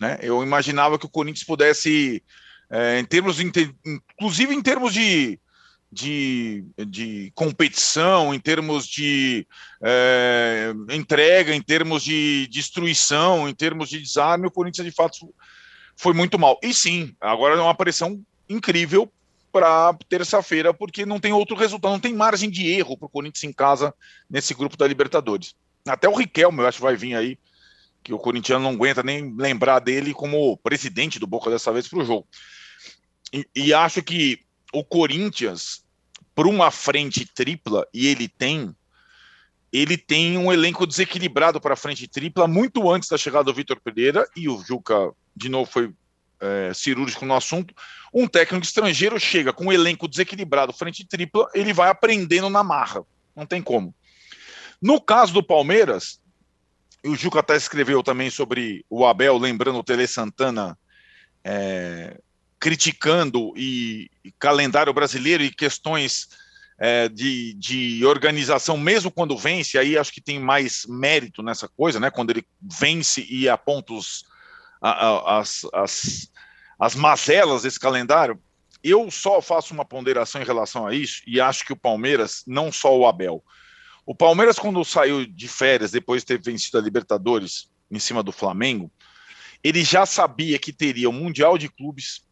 Né? Eu imaginava que o Corinthians pudesse, é, em termos, inclusive em termos de de, de competição, em termos de é, entrega, em termos de destruição, em termos de desarme, o Corinthians de fato foi muito mal. E sim, agora é uma pressão incrível para terça-feira, porque não tem outro resultado, não tem margem de erro para o Corinthians em casa nesse grupo da Libertadores. Até o Riquelme, eu acho vai vir aí, que o Corinthians não aguenta nem lembrar dele como presidente do Boca dessa vez para o jogo. E, e acho que o Corinthians, por uma frente tripla, e ele tem, ele tem um elenco desequilibrado para a frente tripla muito antes da chegada do Vitor Pereira, e o Juca, de novo, foi é, cirúrgico no assunto. Um técnico estrangeiro chega com um elenco desequilibrado, frente tripla, ele vai aprendendo na marra, não tem como. No caso do Palmeiras, o Juca até escreveu também sobre o Abel, lembrando o Tele Santana é, criticando e, e calendário brasileiro e questões é, de, de organização, mesmo quando vence, aí acho que tem mais mérito nessa coisa, né? Quando ele vence e aponta os, a, a, as, as, as mazelas desse calendário. Eu só faço uma ponderação em relação a isso e acho que o Palmeiras, não só o Abel, o Palmeiras, quando saiu de férias depois de ter vencido a Libertadores em cima do Flamengo, ele já sabia que teria o Mundial de Clubes,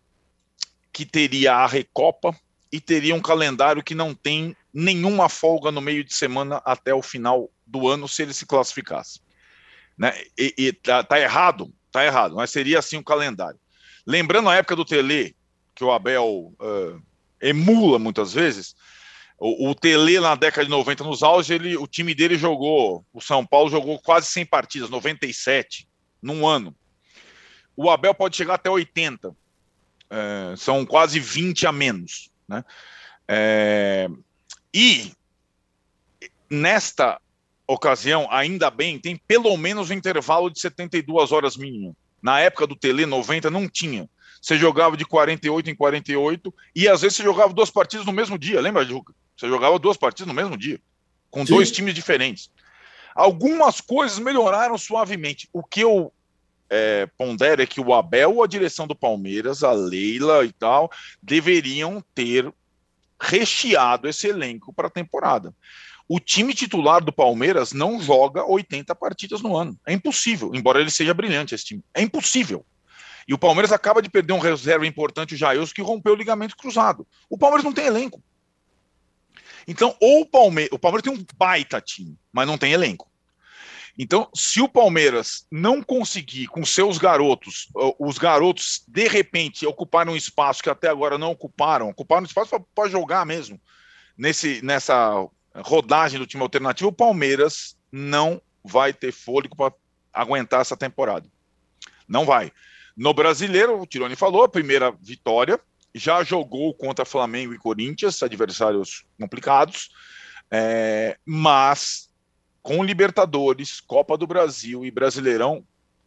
que teria a Recopa e teria um calendário que não tem nenhuma folga no meio de semana até o final do ano se ele se classificasse. Né? E, e tá, tá, errado, tá errado, mas seria assim o calendário. Lembrando a época do Tele, que o Abel uh, emula muitas vezes, o, o Tele na década de 90, nos auges, ele, o time dele jogou, o São Paulo jogou quase 100 partidas, 97, num ano. O Abel pode chegar até 80 é, são quase 20 a menos. Né? É, e nesta ocasião, ainda bem, tem pelo menos um intervalo de 72 horas mínimo. Na época do Tele 90 não tinha. Você jogava de 48 em 48 e às vezes você jogava duas partidas no mesmo dia, lembra, Juca? Você jogava duas partidas no mesmo dia, com Sim. dois times diferentes. Algumas coisas melhoraram suavemente. O que eu é, pondero é que o Abel, a direção do Palmeiras, a Leila e tal, deveriam ter recheado esse elenco para a temporada. O time titular do Palmeiras não joga 80 partidas no ano. É impossível, embora ele seja brilhante esse time. É impossível. E o Palmeiras acaba de perder um reserva importante, o Jailson, que rompeu o ligamento cruzado. O Palmeiras não tem elenco. Então, ou o Palmeiras, o Palmeiras tem um baita time, mas não tem elenco. Então, se o Palmeiras não conseguir com seus garotos, os garotos de repente ocuparem um espaço que até agora não ocuparam, ocuparam um espaço para jogar mesmo nesse, nessa rodagem do time alternativo, o Palmeiras não vai ter fôlego para aguentar essa temporada. Não vai. No brasileiro, o Tironi falou, a primeira vitória, já jogou contra Flamengo e Corinthians, adversários complicados, é, mas com Libertadores, Copa do Brasil e Brasileirão,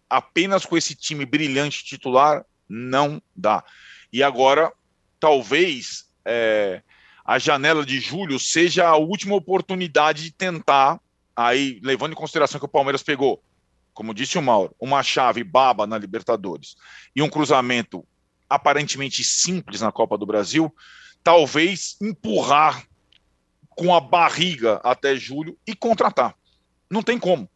apenas com esse time brilhante titular, não dá. E agora, talvez é, a janela de julho seja a última oportunidade de tentar, aí levando em consideração que o Palmeiras pegou, como disse o Mauro, uma chave baba na Libertadores e um cruzamento aparentemente simples na Copa do Brasil, talvez empurrar com a barriga até julho e contratar. Não tem como.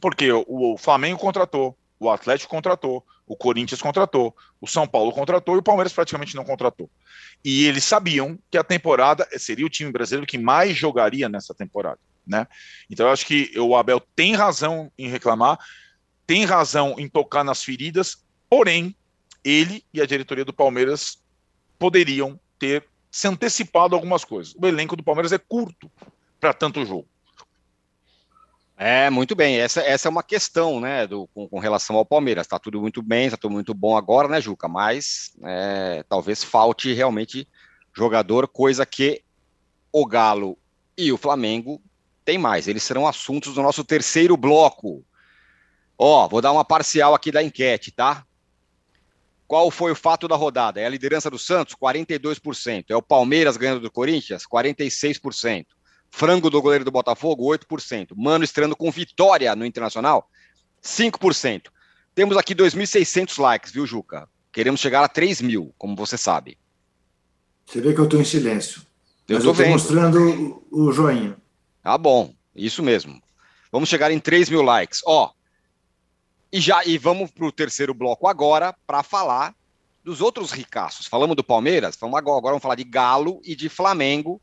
Porque o, Flamengo contratou, o Atlético contratou, o Corinthians contratou, o São Paulo contratou e o Palmeiras praticamente não contratou. E eles sabiam que a temporada seria o time brasileiro que mais jogaria nessa temporada. Né? Então eu acho que o Abel tem razão em reclamar, tem razão em tocar nas feridas, porém ele e a diretoria do Palmeiras poderiam ter se antecipado algumas coisas. O elenco do Palmeiras é curto para tanto jogo.
É, muito bem. Essa, essa é uma questão, né, do, com, com relação ao Palmeiras. Está tudo muito bem, está tudo muito bom agora, né, Juca? Mas é, talvez falte realmente jogador, coisa que o Galo e o Flamengo têm mais. Eles serão assuntos do nosso terceiro bloco. Ó, vou dar uma parcial aqui da enquete, tá? Qual foi o fato da rodada? É a liderança do Santos, 42%. É o Palmeiras ganhando do Corinthians, 46%. Frango do goleiro do Botafogo, 8%. Mano estreando com vitória no Internacional, 5%. Temos aqui 2.600 likes, viu, Juca? Queremos chegar a 3 mil, como você sabe.
Você vê que eu estou em silêncio.
Eu estou
mostrando o, joinha.
Ah, bom. Isso mesmo. Vamos chegar em 3 mil likes. Ó, e já e vamos para o terceiro bloco agora para falar dos outros ricaços. Falamos do Palmeiras, vamos agora, agora vamos falar de Galo e de Flamengo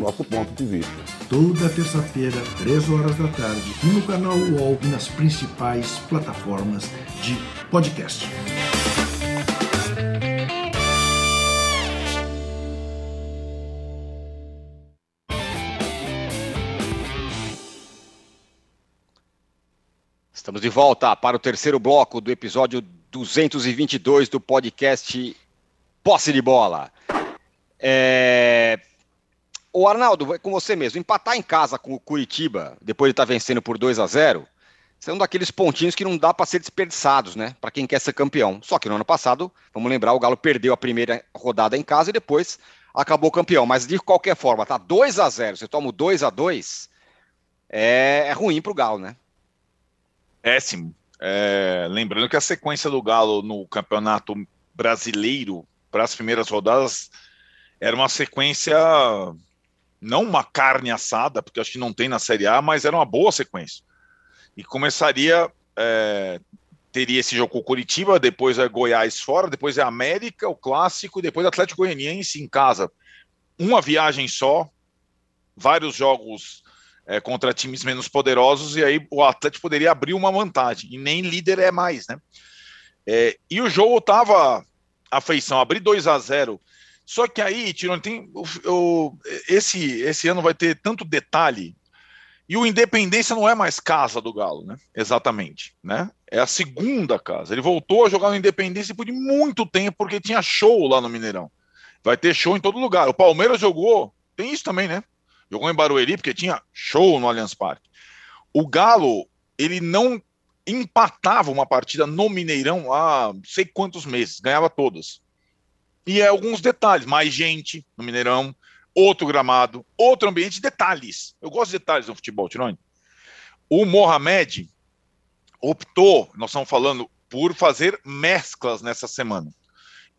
nosso ponto de vista.
Toda terça-feira, 3 horas da tarde, no canal UOL e nas principais plataformas de podcast.
Estamos de volta para o terceiro bloco do episódio 222 do podcast Posse de Bola. É... O Arnaldo, com você mesmo, empatar em casa com o Curitiba, depois de estar vencendo por 2 a 0 são daqueles pontinhos que não dá para ser desperdiçados, né? Para quem quer ser campeão. Só que no ano passado, vamos lembrar, o Galo perdeu a primeira rodada em casa e depois acabou campeão. Mas de qualquer forma, tá 2 a 0 você toma o 2 a 2 é, é ruim para o Galo, né?
Péssimo. É, lembrando que a sequência do Galo no campeonato brasileiro para as primeiras rodadas era uma sequência, não uma carne assada, porque acho que não tem na Série A, mas era uma boa sequência. E começaria, é, teria esse jogo com o Curitiba, depois é Goiás fora, depois é América, o Clássico, e depois Atlético Goianiense em casa. Uma viagem só, vários jogos é, contra times menos poderosos, e aí o Atlético poderia abrir uma vantagem, e nem líder é mais, né? É, e o jogo estava a feição, abrir 2 a 0 Só que aí, Tirone, tem o, esse, esse ano vai ter tanto detalhe, e o Independência não é mais casa do Galo, né? Exatamente, né? É a segunda casa. Ele voltou a jogar no Independência por muito tempo, porque tinha show lá no Mineirão. Vai ter show em todo lugar. O Palmeiras jogou, tem isso também, né? Jogou em Barueri porque tinha show no Allianz Parque. O Galo, ele não empatava uma partida no Mineirão há sei quantos meses, ganhava todas. E é alguns detalhes, mais gente no Mineirão, outro gramado, outro ambiente, detalhes. Eu gosto de detalhes no futebol, Tirone. O Mohamed optou, nós estamos falando, por fazer mesclas nessa semana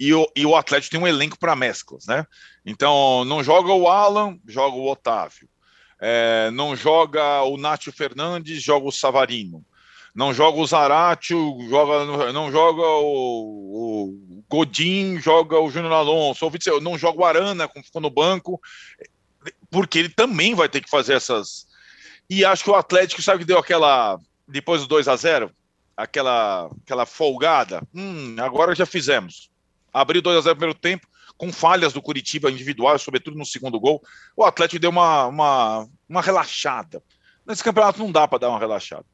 e o, e o Atlético tem um elenco para mesclas, né? Então, não joga o Alan, joga o Otávio. É, não joga o Nátio Fernandes, joga o Savarino. Não joga o Zaratio, joga, não joga o, o Godin, joga o Júnior Alonso. Não joga o Arana, como ficou no banco, porque ele também vai ter que fazer essas. E acho que o Atlético, sabe que deu aquela. Depois do 2 a 0 aquela, aquela folgada. Hum, agora já fizemos abriu 2 a 0 no primeiro tempo, com falhas do Curitiba individual, sobretudo no segundo gol. O Atlético deu uma, uma, uma relaxada. Nesse campeonato não dá para dar uma relaxada.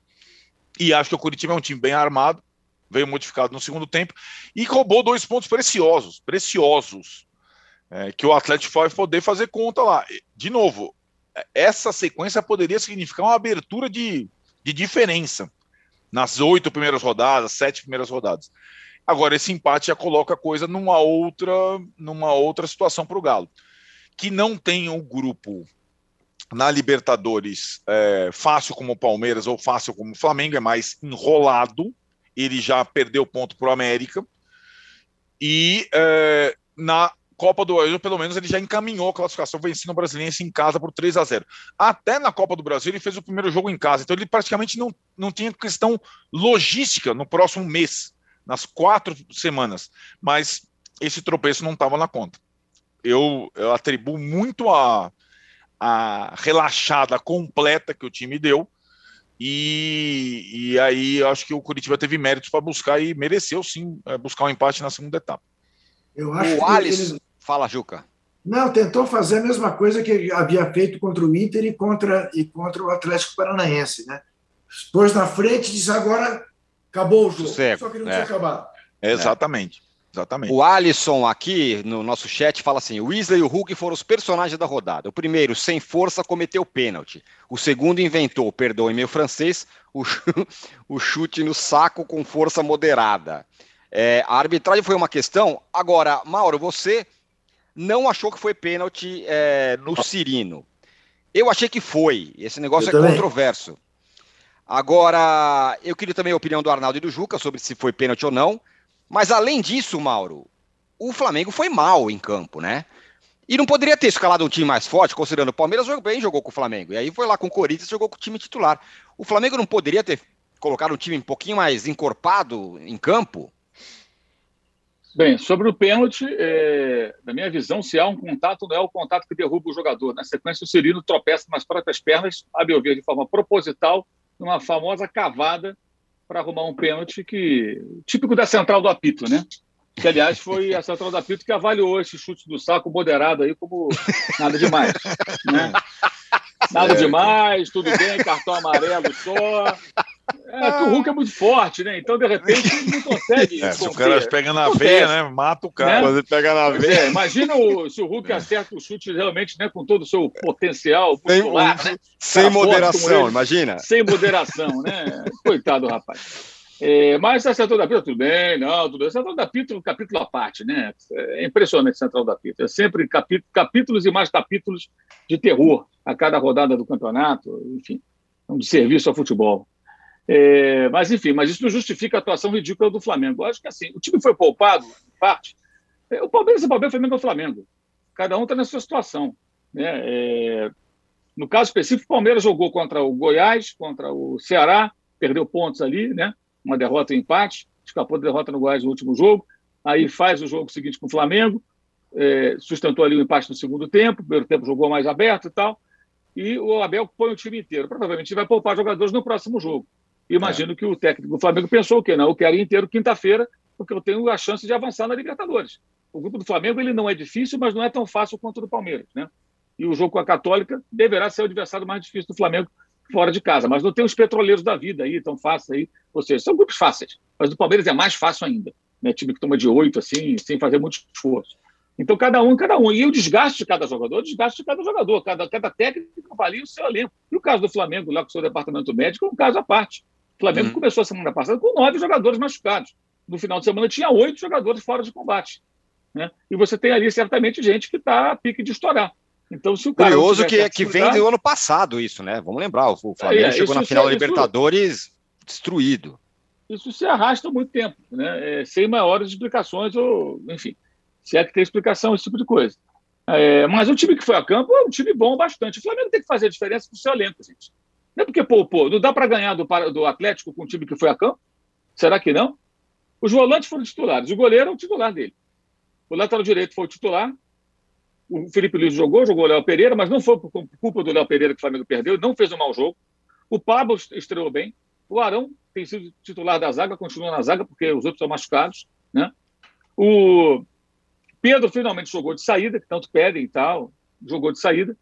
E acho que o Curitiba é um time bem armado, veio modificado no segundo tempo e roubou dois pontos preciosos, preciosos, é, que o Atlético vai poder fazer conta lá. De novo, essa sequência poderia significar uma abertura de, de diferença nas oito primeiras rodadas, sete primeiras rodadas. Agora, esse empate já coloca a coisa numa outra, numa outra situação para o Galo, que não tem um grupo na Libertadores é, fácil como o Palmeiras ou fácil como o Flamengo, é mais enrolado. Ele já perdeu ponto para o América. E é, na Copa do Brasil, pelo menos, ele já encaminhou a classificação vencendo o Brasiliense em casa por 3 a 0 Até na Copa do Brasil, ele fez o primeiro jogo em casa. Então, ele praticamente não, não tinha questão logística no próximo mês nas quatro semanas, mas esse tropeço não estava na conta. Eu, eu atribuo muito a, a relaxada completa que o time deu, e, e aí acho que o Curitiba teve méritos para buscar e mereceu sim é, buscar um empate na segunda etapa.
Eu acho o Alisson, ele... fala, Juca.
Não, tentou fazer a mesma coisa que havia feito contra o Inter e contra, e contra o Atlético Paranaense, né? Pôs na frente e disse agora Acabou o jogo. Sossego. Só que não é. tinha acabado.
Exatamente. Exatamente.
O Alisson aqui no nosso chat fala assim: o Weasley e o Hulk foram os personagens da rodada. O primeiro, sem força, cometeu pênalti. O segundo inventou, perdoe meu francês, o, o chute no saco com força moderada. É, a arbitragem foi uma questão. Agora, Mauro, você não achou que foi pênalti é, no Cirino. Eu achei que foi. Esse negócio Eu é também. controverso. Agora, eu queria também a opinião do Arnaldo e do Juca sobre se foi pênalti ou não. Mas além disso, Mauro, o Flamengo foi mal em campo, né? E não poderia ter escalado um time mais forte, considerando o Palmeiras jogou bem, jogou com o Flamengo. E aí foi lá com o Corinthians, jogou com o time titular. O Flamengo não poderia ter colocado um time um pouquinho mais encorpado em campo?
Bem, sobre o pênalti, é, na minha visão, se há um contato, não é o contato que derruba o jogador. Na sequência, o Cirino tropeça nas próprias pernas, a meu ver, de forma proposital, numa famosa cavada para arrumar um pênalti que típico da central do apito, né? Que, aliás, foi a central do apito que avaliou esse chute do saco moderado aí como nada demais, né? Nada demais, tudo bem, cartão amarelo só. É que o Hulk é muito forte, né? Então, de repente, ele não consegue.
É, se o cara pega na veia, né? Mata o cara.
Né? Quando ele pega na veia. É, imagina o, se o Hulk acerta o chute realmente, né? Com todo o seu potencial
sem, né? sem moderação, imagina.
Sem moderação, né? Coitado do rapaz. É, mas a Central da Pita, tudo bem, não, tudo bem. A Central da Pita, um capítulo à parte, né? É impressionante a Central da Pita. É sempre capítulos e mais capítulos de terror a cada rodada do campeonato, enfim, um serviço ao futebol. É, mas, enfim, mas isso não justifica a atuação ridícula do Flamengo. Eu acho que assim, o time foi poupado, em parte. É, o Palmeiras é Palmeiras, o Flamengo é o Flamengo. Cada um está na sua situação. Né? É, no caso específico, o Palmeiras jogou contra o Goiás, contra o Ceará, perdeu pontos ali, né? uma derrota e um empate, escapou da derrota no Goiás no último jogo, aí faz o jogo seguinte com o Flamengo, é, sustentou ali o empate no segundo tempo, primeiro tempo jogou mais aberto e tal, e o Abel põe o time inteiro. Provavelmente vai poupar jogadores no próximo jogo. Imagino é. que o técnico do Flamengo pensou o quê? Não, eu quero inteiro quinta-feira, porque eu tenho a chance de avançar na Libertadores. O grupo do Flamengo ele não é difícil, mas não é tão fácil quanto o do Palmeiras, né? E o jogo com a Católica deverá ser o adversário mais difícil do Flamengo fora de casa. Mas não tem os petroleiros da vida aí, tão fácil aí. Ou seja, são grupos fáceis. Mas o Palmeiras é mais fácil ainda. Né? Time que toma de oito, assim, sem fazer muito esforço. Então, cada um, cada um. E o desgaste de cada jogador, o desgaste de cada jogador. Cada, cada técnico avalia o seu elenco. E o caso do Flamengo, lá com o seu departamento médico, é um caso à parte. O Flamengo uhum. começou a semana passada com nove jogadores machucados. No final de semana tinha oito jogadores fora de combate. Né? E você tem ali certamente gente que está a pique de estourar.
Então, se o cara Curioso que, é que vem do ano passado isso, né? Vamos lembrar, o Flamengo é, chegou na final da Libertadores destruído.
Isso se arrasta há muito tempo, né? É, sem maiores explicações, ou, enfim, se é que tem explicação, esse tipo de coisa. É, mas o time que foi a campo é um time bom bastante. O Flamengo tem que fazer a diferença com o seu elenco, gente. Não é porque, pô, não dá para ganhar do, do Atlético com o time que foi a campo? Será que não? Os volantes foram titulares, o goleiro é o titular dele. O lateral direito foi o titular, o Felipe Luiz jogou, jogou o Léo Pereira, mas não foi por culpa do Léo Pereira que o Flamengo perdeu, não fez um mau jogo. O Pablo estreou bem. O Arão tem sido titular da zaga, continua na zaga, porque os outros são machucados. Né? O Pedro finalmente jogou de saída, que tanto pedem e tal, jogou de saída.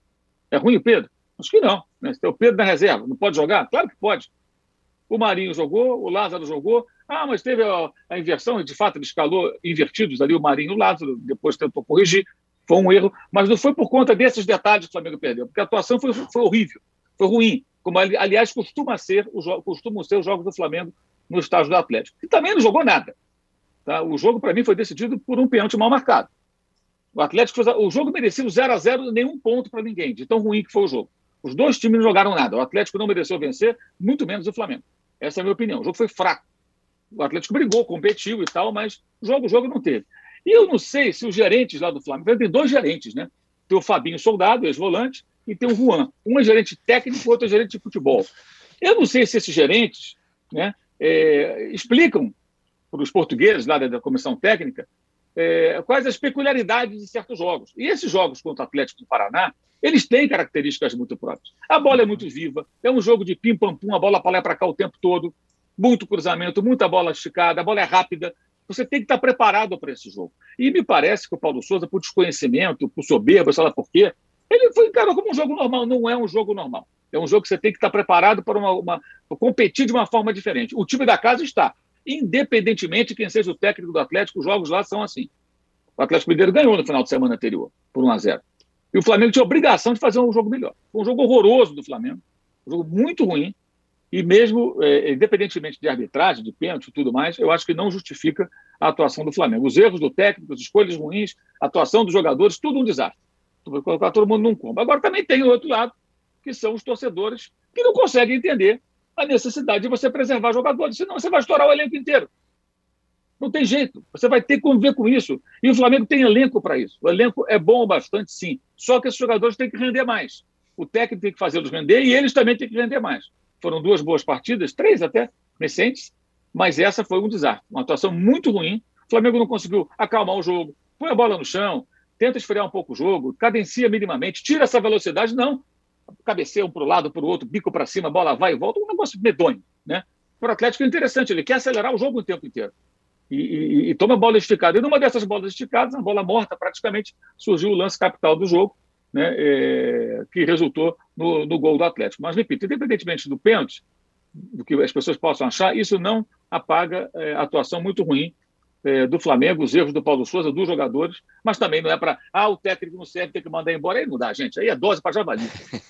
É ruim o Pedro? Acho que não. Né? Tem o Pedro na reserva, não pode jogar? Claro que pode. O Marinho jogou, o Lázaro jogou. Ah, mas teve a, a inversão, de fato, ele escalou invertidos ali, o Marinho e o Lázaro, depois tentou corrigir. Foi um erro, mas não foi por conta desses detalhes que o Flamengo perdeu, porque a atuação foi, foi horrível, foi ruim, como aliás costuma ser, costumam ser os jogos do Flamengo no estágio do Atlético. E também não jogou nada. Tá? O jogo, para mim, foi decidido por um pênalti mal marcado. O Atlético fez, o jogo merecia o 0 a 0 nenhum ponto para ninguém, de tão ruim que foi o jogo. Os dois times não jogaram nada. O Atlético não mereceu vencer, muito menos o Flamengo. Essa é a minha opinião. O jogo foi fraco. O Atlético brigou, competiu e tal, mas jogo, jogo não teve. E eu não sei se os gerentes lá do Flamengo, tem dois gerentes, né? Tem o Fabinho Soldado, ex-volante, e tem o Juan. Um é gerente técnico, outro é gerente de futebol. Eu não sei se esses gerentes né, é, explicam para os portugueses lá da comissão técnica é, quais as peculiaridades de certos jogos. E esses jogos contra o Atlético do Paraná, eles têm características muito próprias. A bola é muito viva, é um jogo de pim-pam-pum, a bola para lá para cá o tempo todo, muito cruzamento, muita bola esticada, a bola é rápida, você tem que estar preparado para esse jogo. E me parece que o Paulo Souza, por desconhecimento, por soberba, sei lá por quê, ele foi encarado como um jogo normal. Não é um jogo normal. É um jogo que você tem que estar preparado para, uma, uma, competir de uma forma diferente. O time da casa está. Independentemente de quem seja o técnico do Atlético, os jogos lá são assim. O Atlético Mineiro ganhou no final de semana anterior, por 1 a 0 E o Flamengo tinha obrigação de fazer um jogo melhor. Foi um jogo horroroso do Flamengo, um jogo muito ruim, e mesmo, é, independentemente de arbitragem, de pênalti e tudo mais, eu acho que não justifica a atuação do Flamengo. Os erros do técnico, as escolhas ruins, a atuação dos jogadores, tudo um desastre. Vai colocar todo mundo num combo. Agora também tem o outro lado, que são os torcedores que não conseguem entender a necessidade de você preservar jogadores, senão você vai estourar o elenco inteiro. Não tem jeito. Você vai ter que conviver com isso. E o Flamengo tem elenco para isso. O elenco é bom bastante, sim. Só que esses jogadores têm que render mais. O técnico tem que fazê-los render e eles também têm que render mais. Foram duas boas partidas, três até recentes, mas essa foi um desastre. Uma atuação muito ruim. O Flamengo não conseguiu acalmar o jogo, põe a bola no chão, tenta esfriar um pouco o jogo, cadencia minimamente, tira essa velocidade, não. Cabeceia um para o lado, para o outro, bico para cima, bola vai e volta, um negócio medonho. Né? Para o Atlético é interessante, ele quer acelerar o jogo o tempo inteiro. E, e, e, toma a bola esticada. E numa dessas bolas esticadas, a bola morta, praticamente surgiu o lance capital do jogo, né, é, que resultou no, no, gol do Atlético. Mas, repito, independentemente do pênalti, do que as pessoas possam achar, isso não apaga é, a atuação muito ruim é, do Flamengo, os erros do Paulo Souza, dos jogadores, mas também não é para, ah, o técnico não serve, tem que mandar embora. Aí não dá, gente, aí é dose para javali,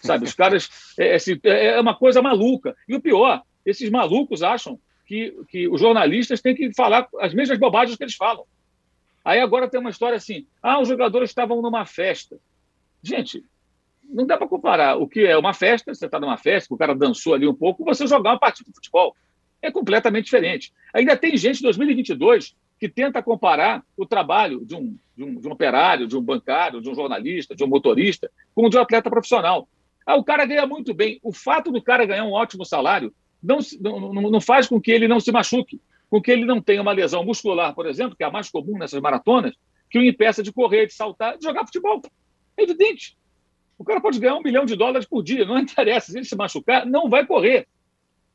sabe? Os caras, é, é, é, uma coisa maluca. E o pior, esses malucos acham que, que os jornalistas têm que falar as mesmas bobagens que eles falam. Aí agora tem uma história assim, ah, os jogadores estavam numa festa. Gente, não dá para comparar o que é uma festa, você está numa festa, o cara dançou ali um pouco, você jogar uma partida de futebol. É completamente diferente. Ainda tem gente em 2022 que tenta comparar o trabalho de um, de um, de um operário, de um bancário, de um jornalista, de um motorista, com o de um atleta profissional. Ah, o cara ganha muito bem. O fato do cara ganhar um ótimo salário não, não, não faz com que ele não se machuque, com que ele não tenha uma lesão muscular, por exemplo, que é a mais comum nessas maratonas, que o impeça de correr, de saltar, de jogar futebol. É evidente. O cara pode ganhar um milhão de dólares por dia, não interessa. Se ele se machucar, não vai correr.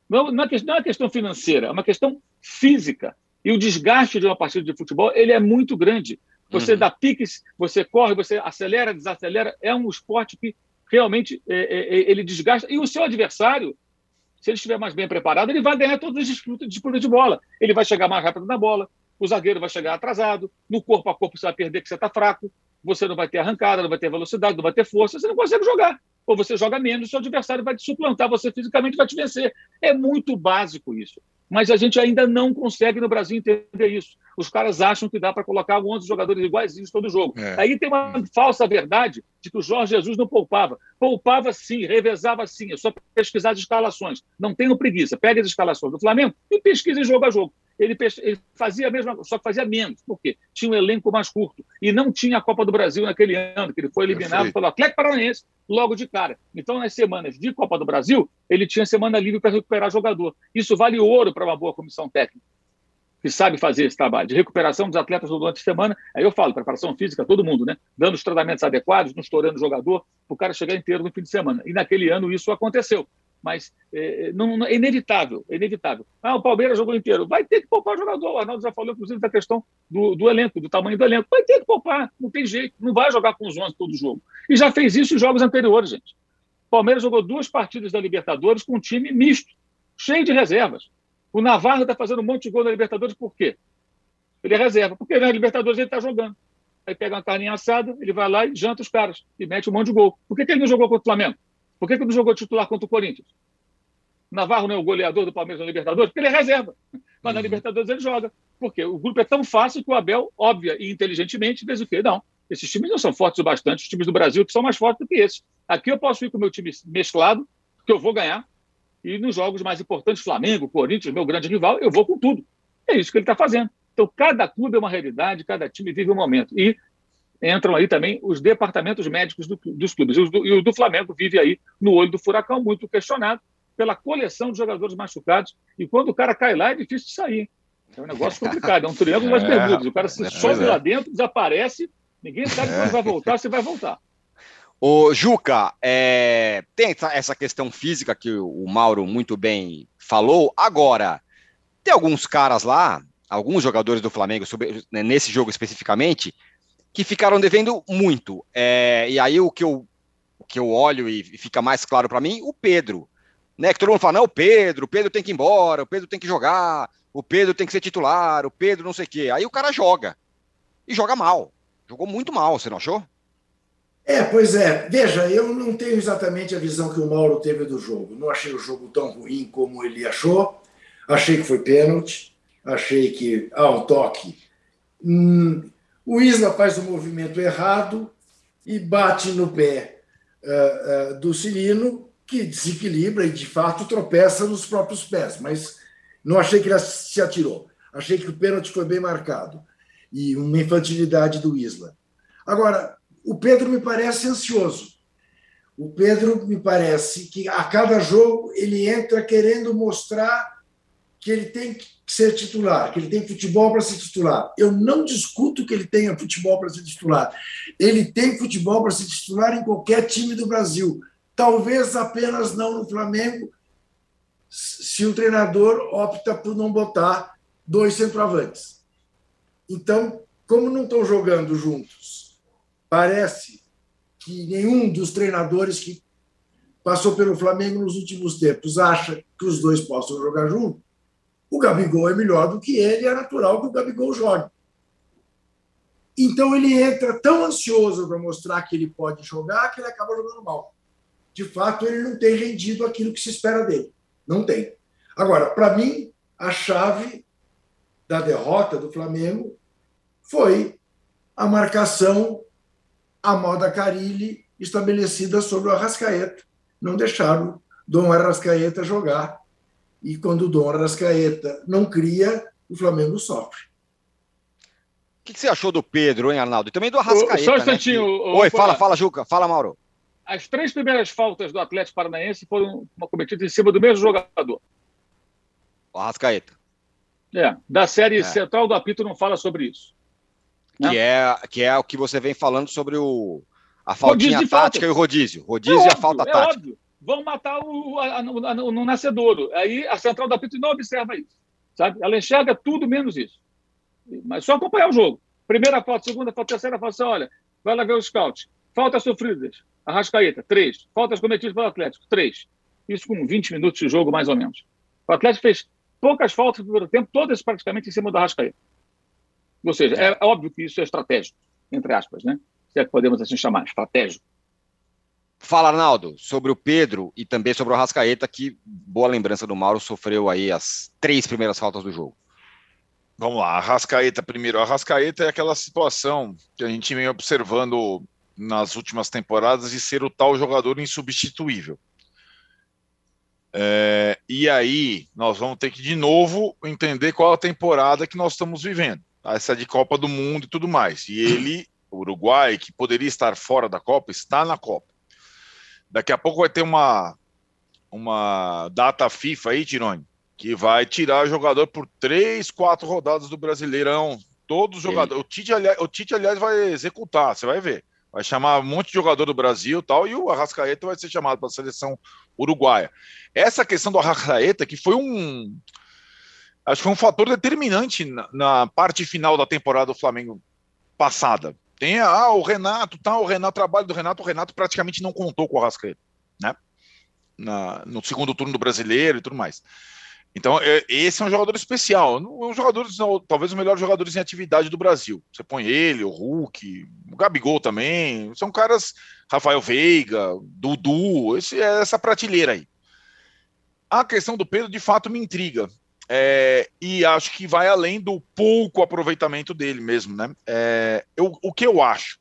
Não, não, é, não é uma questão financeira, é uma questão física. E o desgaste de uma partida de futebol ele é muito grande. Você uhum. dá piques, você corre, você acelera, desacelera. É um esporte que realmente é, é, é, ele desgasta. E o seu adversário, se ele estiver mais bem preparado, ele vai ganhar todas as disputas, disputas de bola. Ele vai chegar mais rápido na bola, o zagueiro vai chegar atrasado, no corpo a corpo você vai perder que você está fraco, você não vai ter arrancada, não vai ter velocidade, não vai ter força, você não consegue jogar. Ou você joga menos, seu adversário vai te suplantar, você fisicamente vai te vencer. É muito básico isso mas a gente ainda não consegue no Brasil entender isso. Os caras acham que dá para colocar 11 jogadores iguaizinhos todo jogo. É. Aí tem uma falsa verdade de que o Jorge Jesus não poupava. Poupava sim, revezava sim, é só pesquisar as escalações. Não tenho preguiça. Pega as escalações do Flamengo e pesquisa jogo a jogo ele, ele fazia a mesma só que fazia menos. Por quê? Tinha um elenco mais curto. E não tinha a Copa do Brasil naquele ano, que ele foi eliminado pelo Atlético Paranaense logo de cara. Então, nas semanas de Copa do Brasil, ele tinha semana livre para recuperar jogador. Isso vale ouro para uma boa comissão técnica, que sabe fazer esse trabalho de recuperação dos atletas durante a semana. Aí eu falo, preparação física, todo mundo, né? Dando os tratamentos adequados, não estourando o jogador, para o cara chegar inteiro no fim de semana. E naquele ano isso aconteceu mas é, não, não, é inevitável, é inevitável. Ah, o Palmeiras jogou inteiro. Vai ter que poupar jogador. O Arnaldo já falou, inclusive, da questão do, do, elenco, do tamanho do elenco. Vai ter que poupar, não tem jeito. Não vai jogar com os 11 todo jogo. E já fez isso em jogos anteriores, gente. O Palmeiras jogou duas partidas da Libertadores com um time misto, cheio de reservas. O Navarro está fazendo um monte de gol na Libertadores por quê? Ele é reserva. Porque na Libertadores ele está jogando. Aí pega uma carninha assada, ele vai lá e janta os caras e mete um monte de gol. Por que, que ele não jogou contra o Flamengo? Por que, que não jogou titular contra o Corinthians? Navarro não é o goleador do Palmeiras na Libertadores? Porque ele é reserva. Mas uhum. na Libertadores ele joga. Porque o grupo é tão fácil que o Abel, óbvia e inteligentemente, diz o quê? Não, esses times não são fortes o bastante, os times do Brasil que são mais fortes do que esses. Aqui eu posso ir com o meu time mesclado, que eu vou ganhar, e nos jogos mais importantes, Flamengo, Corinthians, meu grande rival, eu vou com tudo. É isso que ele está fazendo. Então, cada clube é uma realidade, cada time vive um momento. E entram aí também os departamentos médicos do, dos clubes. E o, do, e o do Flamengo vive aí no olho do furacão, muito questionado pela coleção de jogadores machucados. E quando o cara cai lá, é difícil de sair. É um negócio complicado, é um triângulo das é. O cara se é, sobe é. lá dentro, desaparece, ninguém sabe quando vai voltar, se vai voltar.
Ô, Juca, é, tem essa questão física que o Mauro muito bem falou. Agora, tem alguns caras lá, alguns jogadores do Flamengo, sobre, né, nesse jogo especificamente, que ficaram devendo muito. É, e aí o que eu, o que eu olho e fica mais claro para mim, o Pedro. Né, que todo mundo fala, não, o Pedro, o Pedro tem que ir embora, o Pedro tem que jogar, o Pedro tem que ser titular, o Pedro não sei o quê. Aí o cara joga. E joga mal. Jogou muito mal, você não achou?
É, pois é. Veja, eu não tenho exatamente a visão que o Mauro teve do jogo. Não achei o jogo tão ruim como ele achou. Achei que foi pênalti. Achei que há um toque. Hum, o Isla faz o movimento errado e bate no pé uh, uh, do Cirino, que desequilibra e, de fato, tropeça nos próprios pés. Mas não achei que ele se atirou. Achei que o pênalti foi bem marcado. E uma infantilidade do Isla. Agora, o Pedro me parece ansioso. O Pedro me parece que a cada jogo ele entra querendo mostrar que ele tem que ser titular, que ele tem futebol para ser titular. Eu não discuto que ele tenha futebol para ser titular. Ele tem futebol para ser titular em qualquer time do Brasil. Talvez apenas não no Flamengo, se o treinador opta por não botar dois centroavantes. Então, como não estão jogando juntos, parece que nenhum dos treinadores que passou pelo Flamengo nos últimos tempos acha que os dois possam jogar juntos o Gabigol é melhor do que ele, é natural que o Gabigol jogue. Então ele entra tão ansioso para mostrar que ele pode jogar que ele acaba jogando mal. De fato, ele não tem rendido aquilo que se espera dele. Não tem. Agora, para mim, a chave da derrota do Flamengo foi a marcação à moda Carilli estabelecida sobre o Arrascaeta. Não deixaram Dom Arrascaeta jogar E quando o Dom Arrascaeta não cria, o Flamengo sofre.
O que, que, você achou do Pedro, hein, Arnaldo? E também do Arrascaeta. Só um
instantinho.
Né? Que... Oi, fala, fala, Juca. Fala, Mauro.
As três primeiras faltas do Atlético Paranaense foram cometidas em cima do mesmo jogador.
O Arrascaeta.
É, da série é. central do apito não fala sobre isso.
Né? Que, é, que é o que você vem falando sobre o, a faltinha tática falta. e o rodízio. Rodízio é e a falta é tática. Óbvio.
Vão matar o, a, a, no, nascedouro. Aí a central do apito não observa isso. Sabe? Ela enxerga tudo menos isso. Mas só acompanhar o jogo. Primeira falta, segunda falta, terceira assim, olha, vai lá ver o scout. Faltas sofridas. Arrascaeta, três. Faltas cometidas pelo Atlético, três. Isso com 20 minutos de jogo, mais ou menos. O Atlético fez poucas faltas no primeiro tempo, todas praticamente em cima do Arrascaeta. Ou seja, é óbvio que isso é estratégico, entre aspas, né? Se é que podemos assim chamar, estratégico.
Fala, Arnaldo, sobre o Pedro e também sobre o Arrascaeta, que, boa lembrança do Mauro, sofreu aí as três primeiras faltas do jogo.
Vamos lá, Arrascaeta primeiro. Arrascaeta é aquela situação que a gente vem observando nas últimas temporadas de ser o tal jogador insubstituível. É, e aí nós vamos ter que de novo entender qual a temporada que nós estamos vivendo. Essa de Copa do Mundo e tudo mais. E ele, o Uruguai, que poderia estar fora da Copa, está na Copa. Daqui a pouco vai ter uma, uma data FIFA aí, Tirone, que vai tirar o jogador por três, quatro rodadas do Brasileirão. Todos os jogadores. O Tite, aliás, o Tite, aliás, vai executar, você vai ver. Vai chamar um monte de jogador do Brasil tal, e o Arrascaeta vai ser chamado para a seleção uruguaia. Essa questão do Arrascaeta, que foi um. Acho que foi um fator determinante na, na parte final da temporada do Flamengo passada. Tem ah, o Renato, tá, o Renato, trabalho do Renato, o Renato praticamente não contou com o Arrascaeta, né? Na, no segundo turno do brasileiro e tudo mais. Então, é, esse é um jogador especial. Um jogador, talvez o melhor jogador em atividade do Brasil. Você põe ele, o Hulk, o Gabigol também. São caras, Rafael Veiga, Dudu, esse, é essa prateleira aí. A questão do Pedro, de fato, me intriga. É, e acho que vai além do pouco aproveitamento dele mesmo, né? É, eu, o que eu acho,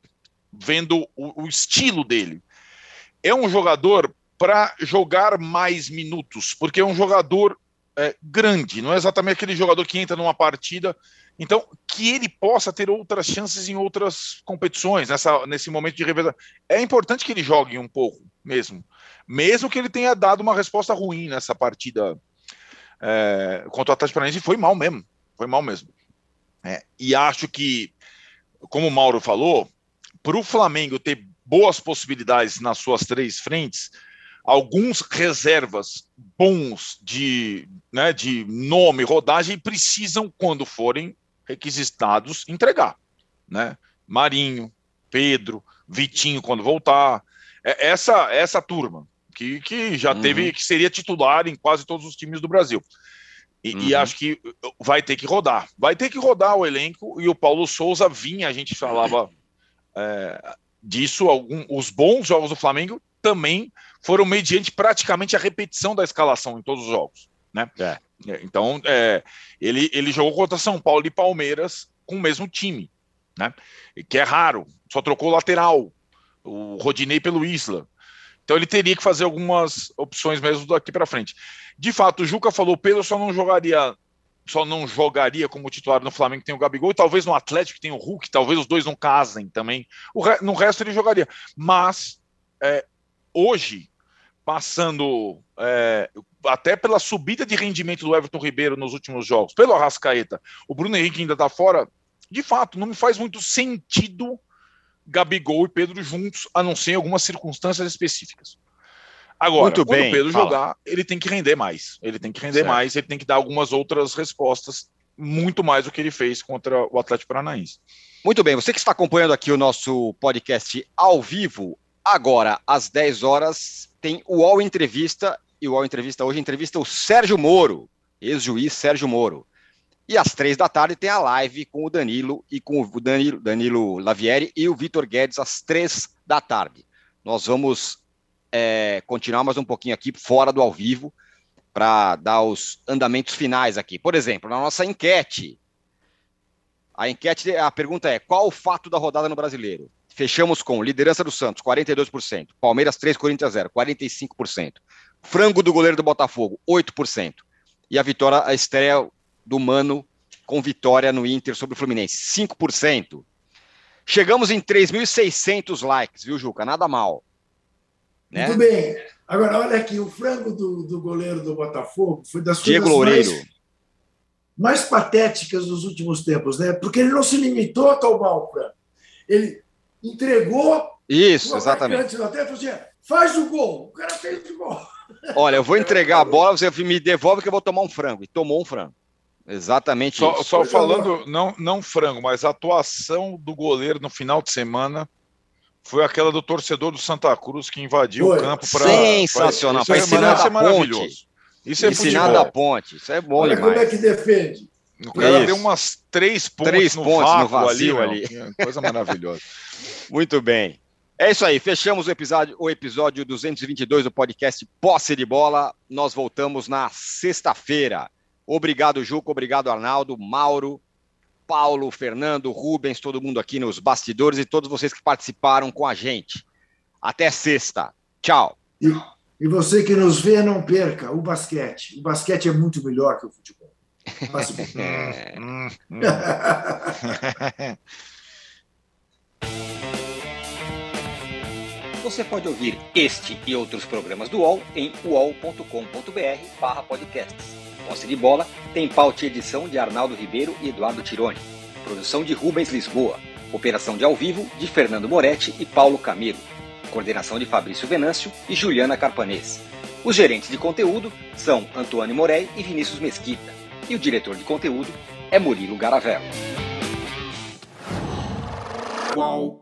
vendo o, o estilo dele, é um jogador para jogar mais minutos, porque é um jogador é, grande, não é exatamente aquele jogador que entra numa partida. Então, que ele possa ter outras chances em outras competições, nessa, nesse momento de revelação. É importante que ele jogue um pouco mesmo. Mesmo que ele tenha dado uma resposta ruim nessa partida é, contra o Atlético Paranaense foi mal mesmo, foi mal mesmo. É, e acho que, como o Mauro falou, para o Flamengo ter boas possibilidades nas suas três frentes, alguns reservas bons de, né, de nome, rodagem, precisam, quando forem requisitados, entregar. Né? Marinho, Pedro, Vitinho, quando voltar. É, essa, essa turma que, que já uhum. teve, que seria titular em quase todos os times do Brasil. E, uhum. e, acho que vai ter que rodar. Vai ter que rodar o elenco e o Paulo Souza vinha, a gente falava é, disso, algum, os bons jogos do Flamengo também foram mediante praticamente a repetição da escalação em todos os jogos. Né? É. é então, é, ele, ele jogou contra São Paulo e Palmeiras com o mesmo time, né? que é raro, só trocou o lateral, o Rodinei pelo Isla. Então ele teria que fazer algumas opções mesmo daqui para frente. De fato, o Juca falou, Pedro só não jogaria só não jogaria como titular no Flamengo tem o Gabigol, e talvez no Atlético tem o Hulk, talvez os dois não casem também. Re... no resto ele jogaria. Mas é, hoje, passando é, até pela subida de rendimento do Everton Ribeiro nos últimos jogos, pelo Arrascaeta, o Bruno Henrique ainda está fora, de fato, não me faz muito sentido Gabigol e Pedro juntos, a não ser em algumas circunstâncias específicas. Agora, Muito quando bem, o Pedro fala. jogar, ele tem que render mais. Ele tem que render certo. mais, ele tem que dar algumas outras respostas, muito mais do que ele fez contra o Atlético Paranaense.
Muito bem, você que está acompanhando aqui o nosso podcast ao vivo, agora, às 10 horas, tem o UOL Entrevista, e o UOL Entrevista hoje entrevista o Sérgio Moro, ex-juiz Sérgio Moro. E às três da tarde tem a live com o Danilo e com o Danilo, Danilo Lavieri e o Vitor Guedes às três da tarde. Nós vamos é, continuar mais um pouquinho aqui fora do ao vivo para dar os andamentos finais aqui. Por exemplo, na nossa enquete. A enquete, a pergunta é: qual o fato da rodada no brasileiro? Fechamos com liderança do Santos, 42%. Palmeiras 3, Corinthians 0, 45%. Frango do goleiro do Botafogo, 8%. E a vitória, a estreia do Mano com vitória no Inter sobre o Fluminense. 5%. Chegamos em 3.600 likes, viu, Juca? Nada mal.
Né? Muito bem. Agora, olha aqui, o frango do, do goleiro do Botafogo foi das
Diego coisas Loureiro.
mais, mais patéticas dos últimos tempos, né? Porque ele não se limitou a tomar o frango. Ele entregou.
Isso, exatamente.
Falou assim, faz o gol. O cara fez o gol.
Olha, eu vou entregar a bola, você me devolve que eu vou tomar um frango. E tomou um frango. Exatamente
só, isso. Só falando, não, não frango, mas a atuação do goleiro no final de semana foi aquela do torcedor do Santa Cruz que invadiu foi. o campo para.
Sensacional, para ensinar da ponte. Isso é ensinar futebol. da ponte, isso é bom Olha
demais. como é que defende.
O cara isso. deu umas três pontes, três no, pontes no vazio ali. ali. Coisa maravilhosa.
Muito bem. É isso aí, fechamos o episódio, o episódio 222 do podcast Posse de Bola. Nós voltamos na sexta-feira. Obrigado, Juco. Obrigado, Arnaldo, Mauro, Paulo, Fernando, Rubens, todo mundo aqui nos bastidores e todos vocês que participaram com a gente. Até sexta. Tchau.
E, e você que nos vê, não perca o basquete. O basquete é muito melhor que o futebol.
Você pode ouvir este e outros programas do UOL em uol.com.br/podcasts. Posse de Bola tem pauta e edição de Arnaldo Ribeiro e Eduardo Tironi. Produção de Rubens Lisboa. Operação de ao vivo de Fernando Moretti e Paulo Camilo. Coordenação de Fabrício Venâncio e Juliana Carpanês. Os gerentes de conteúdo são Antônio Morei e Vinícius Mesquita. E o diretor de conteúdo é Murilo Garavello. Qual?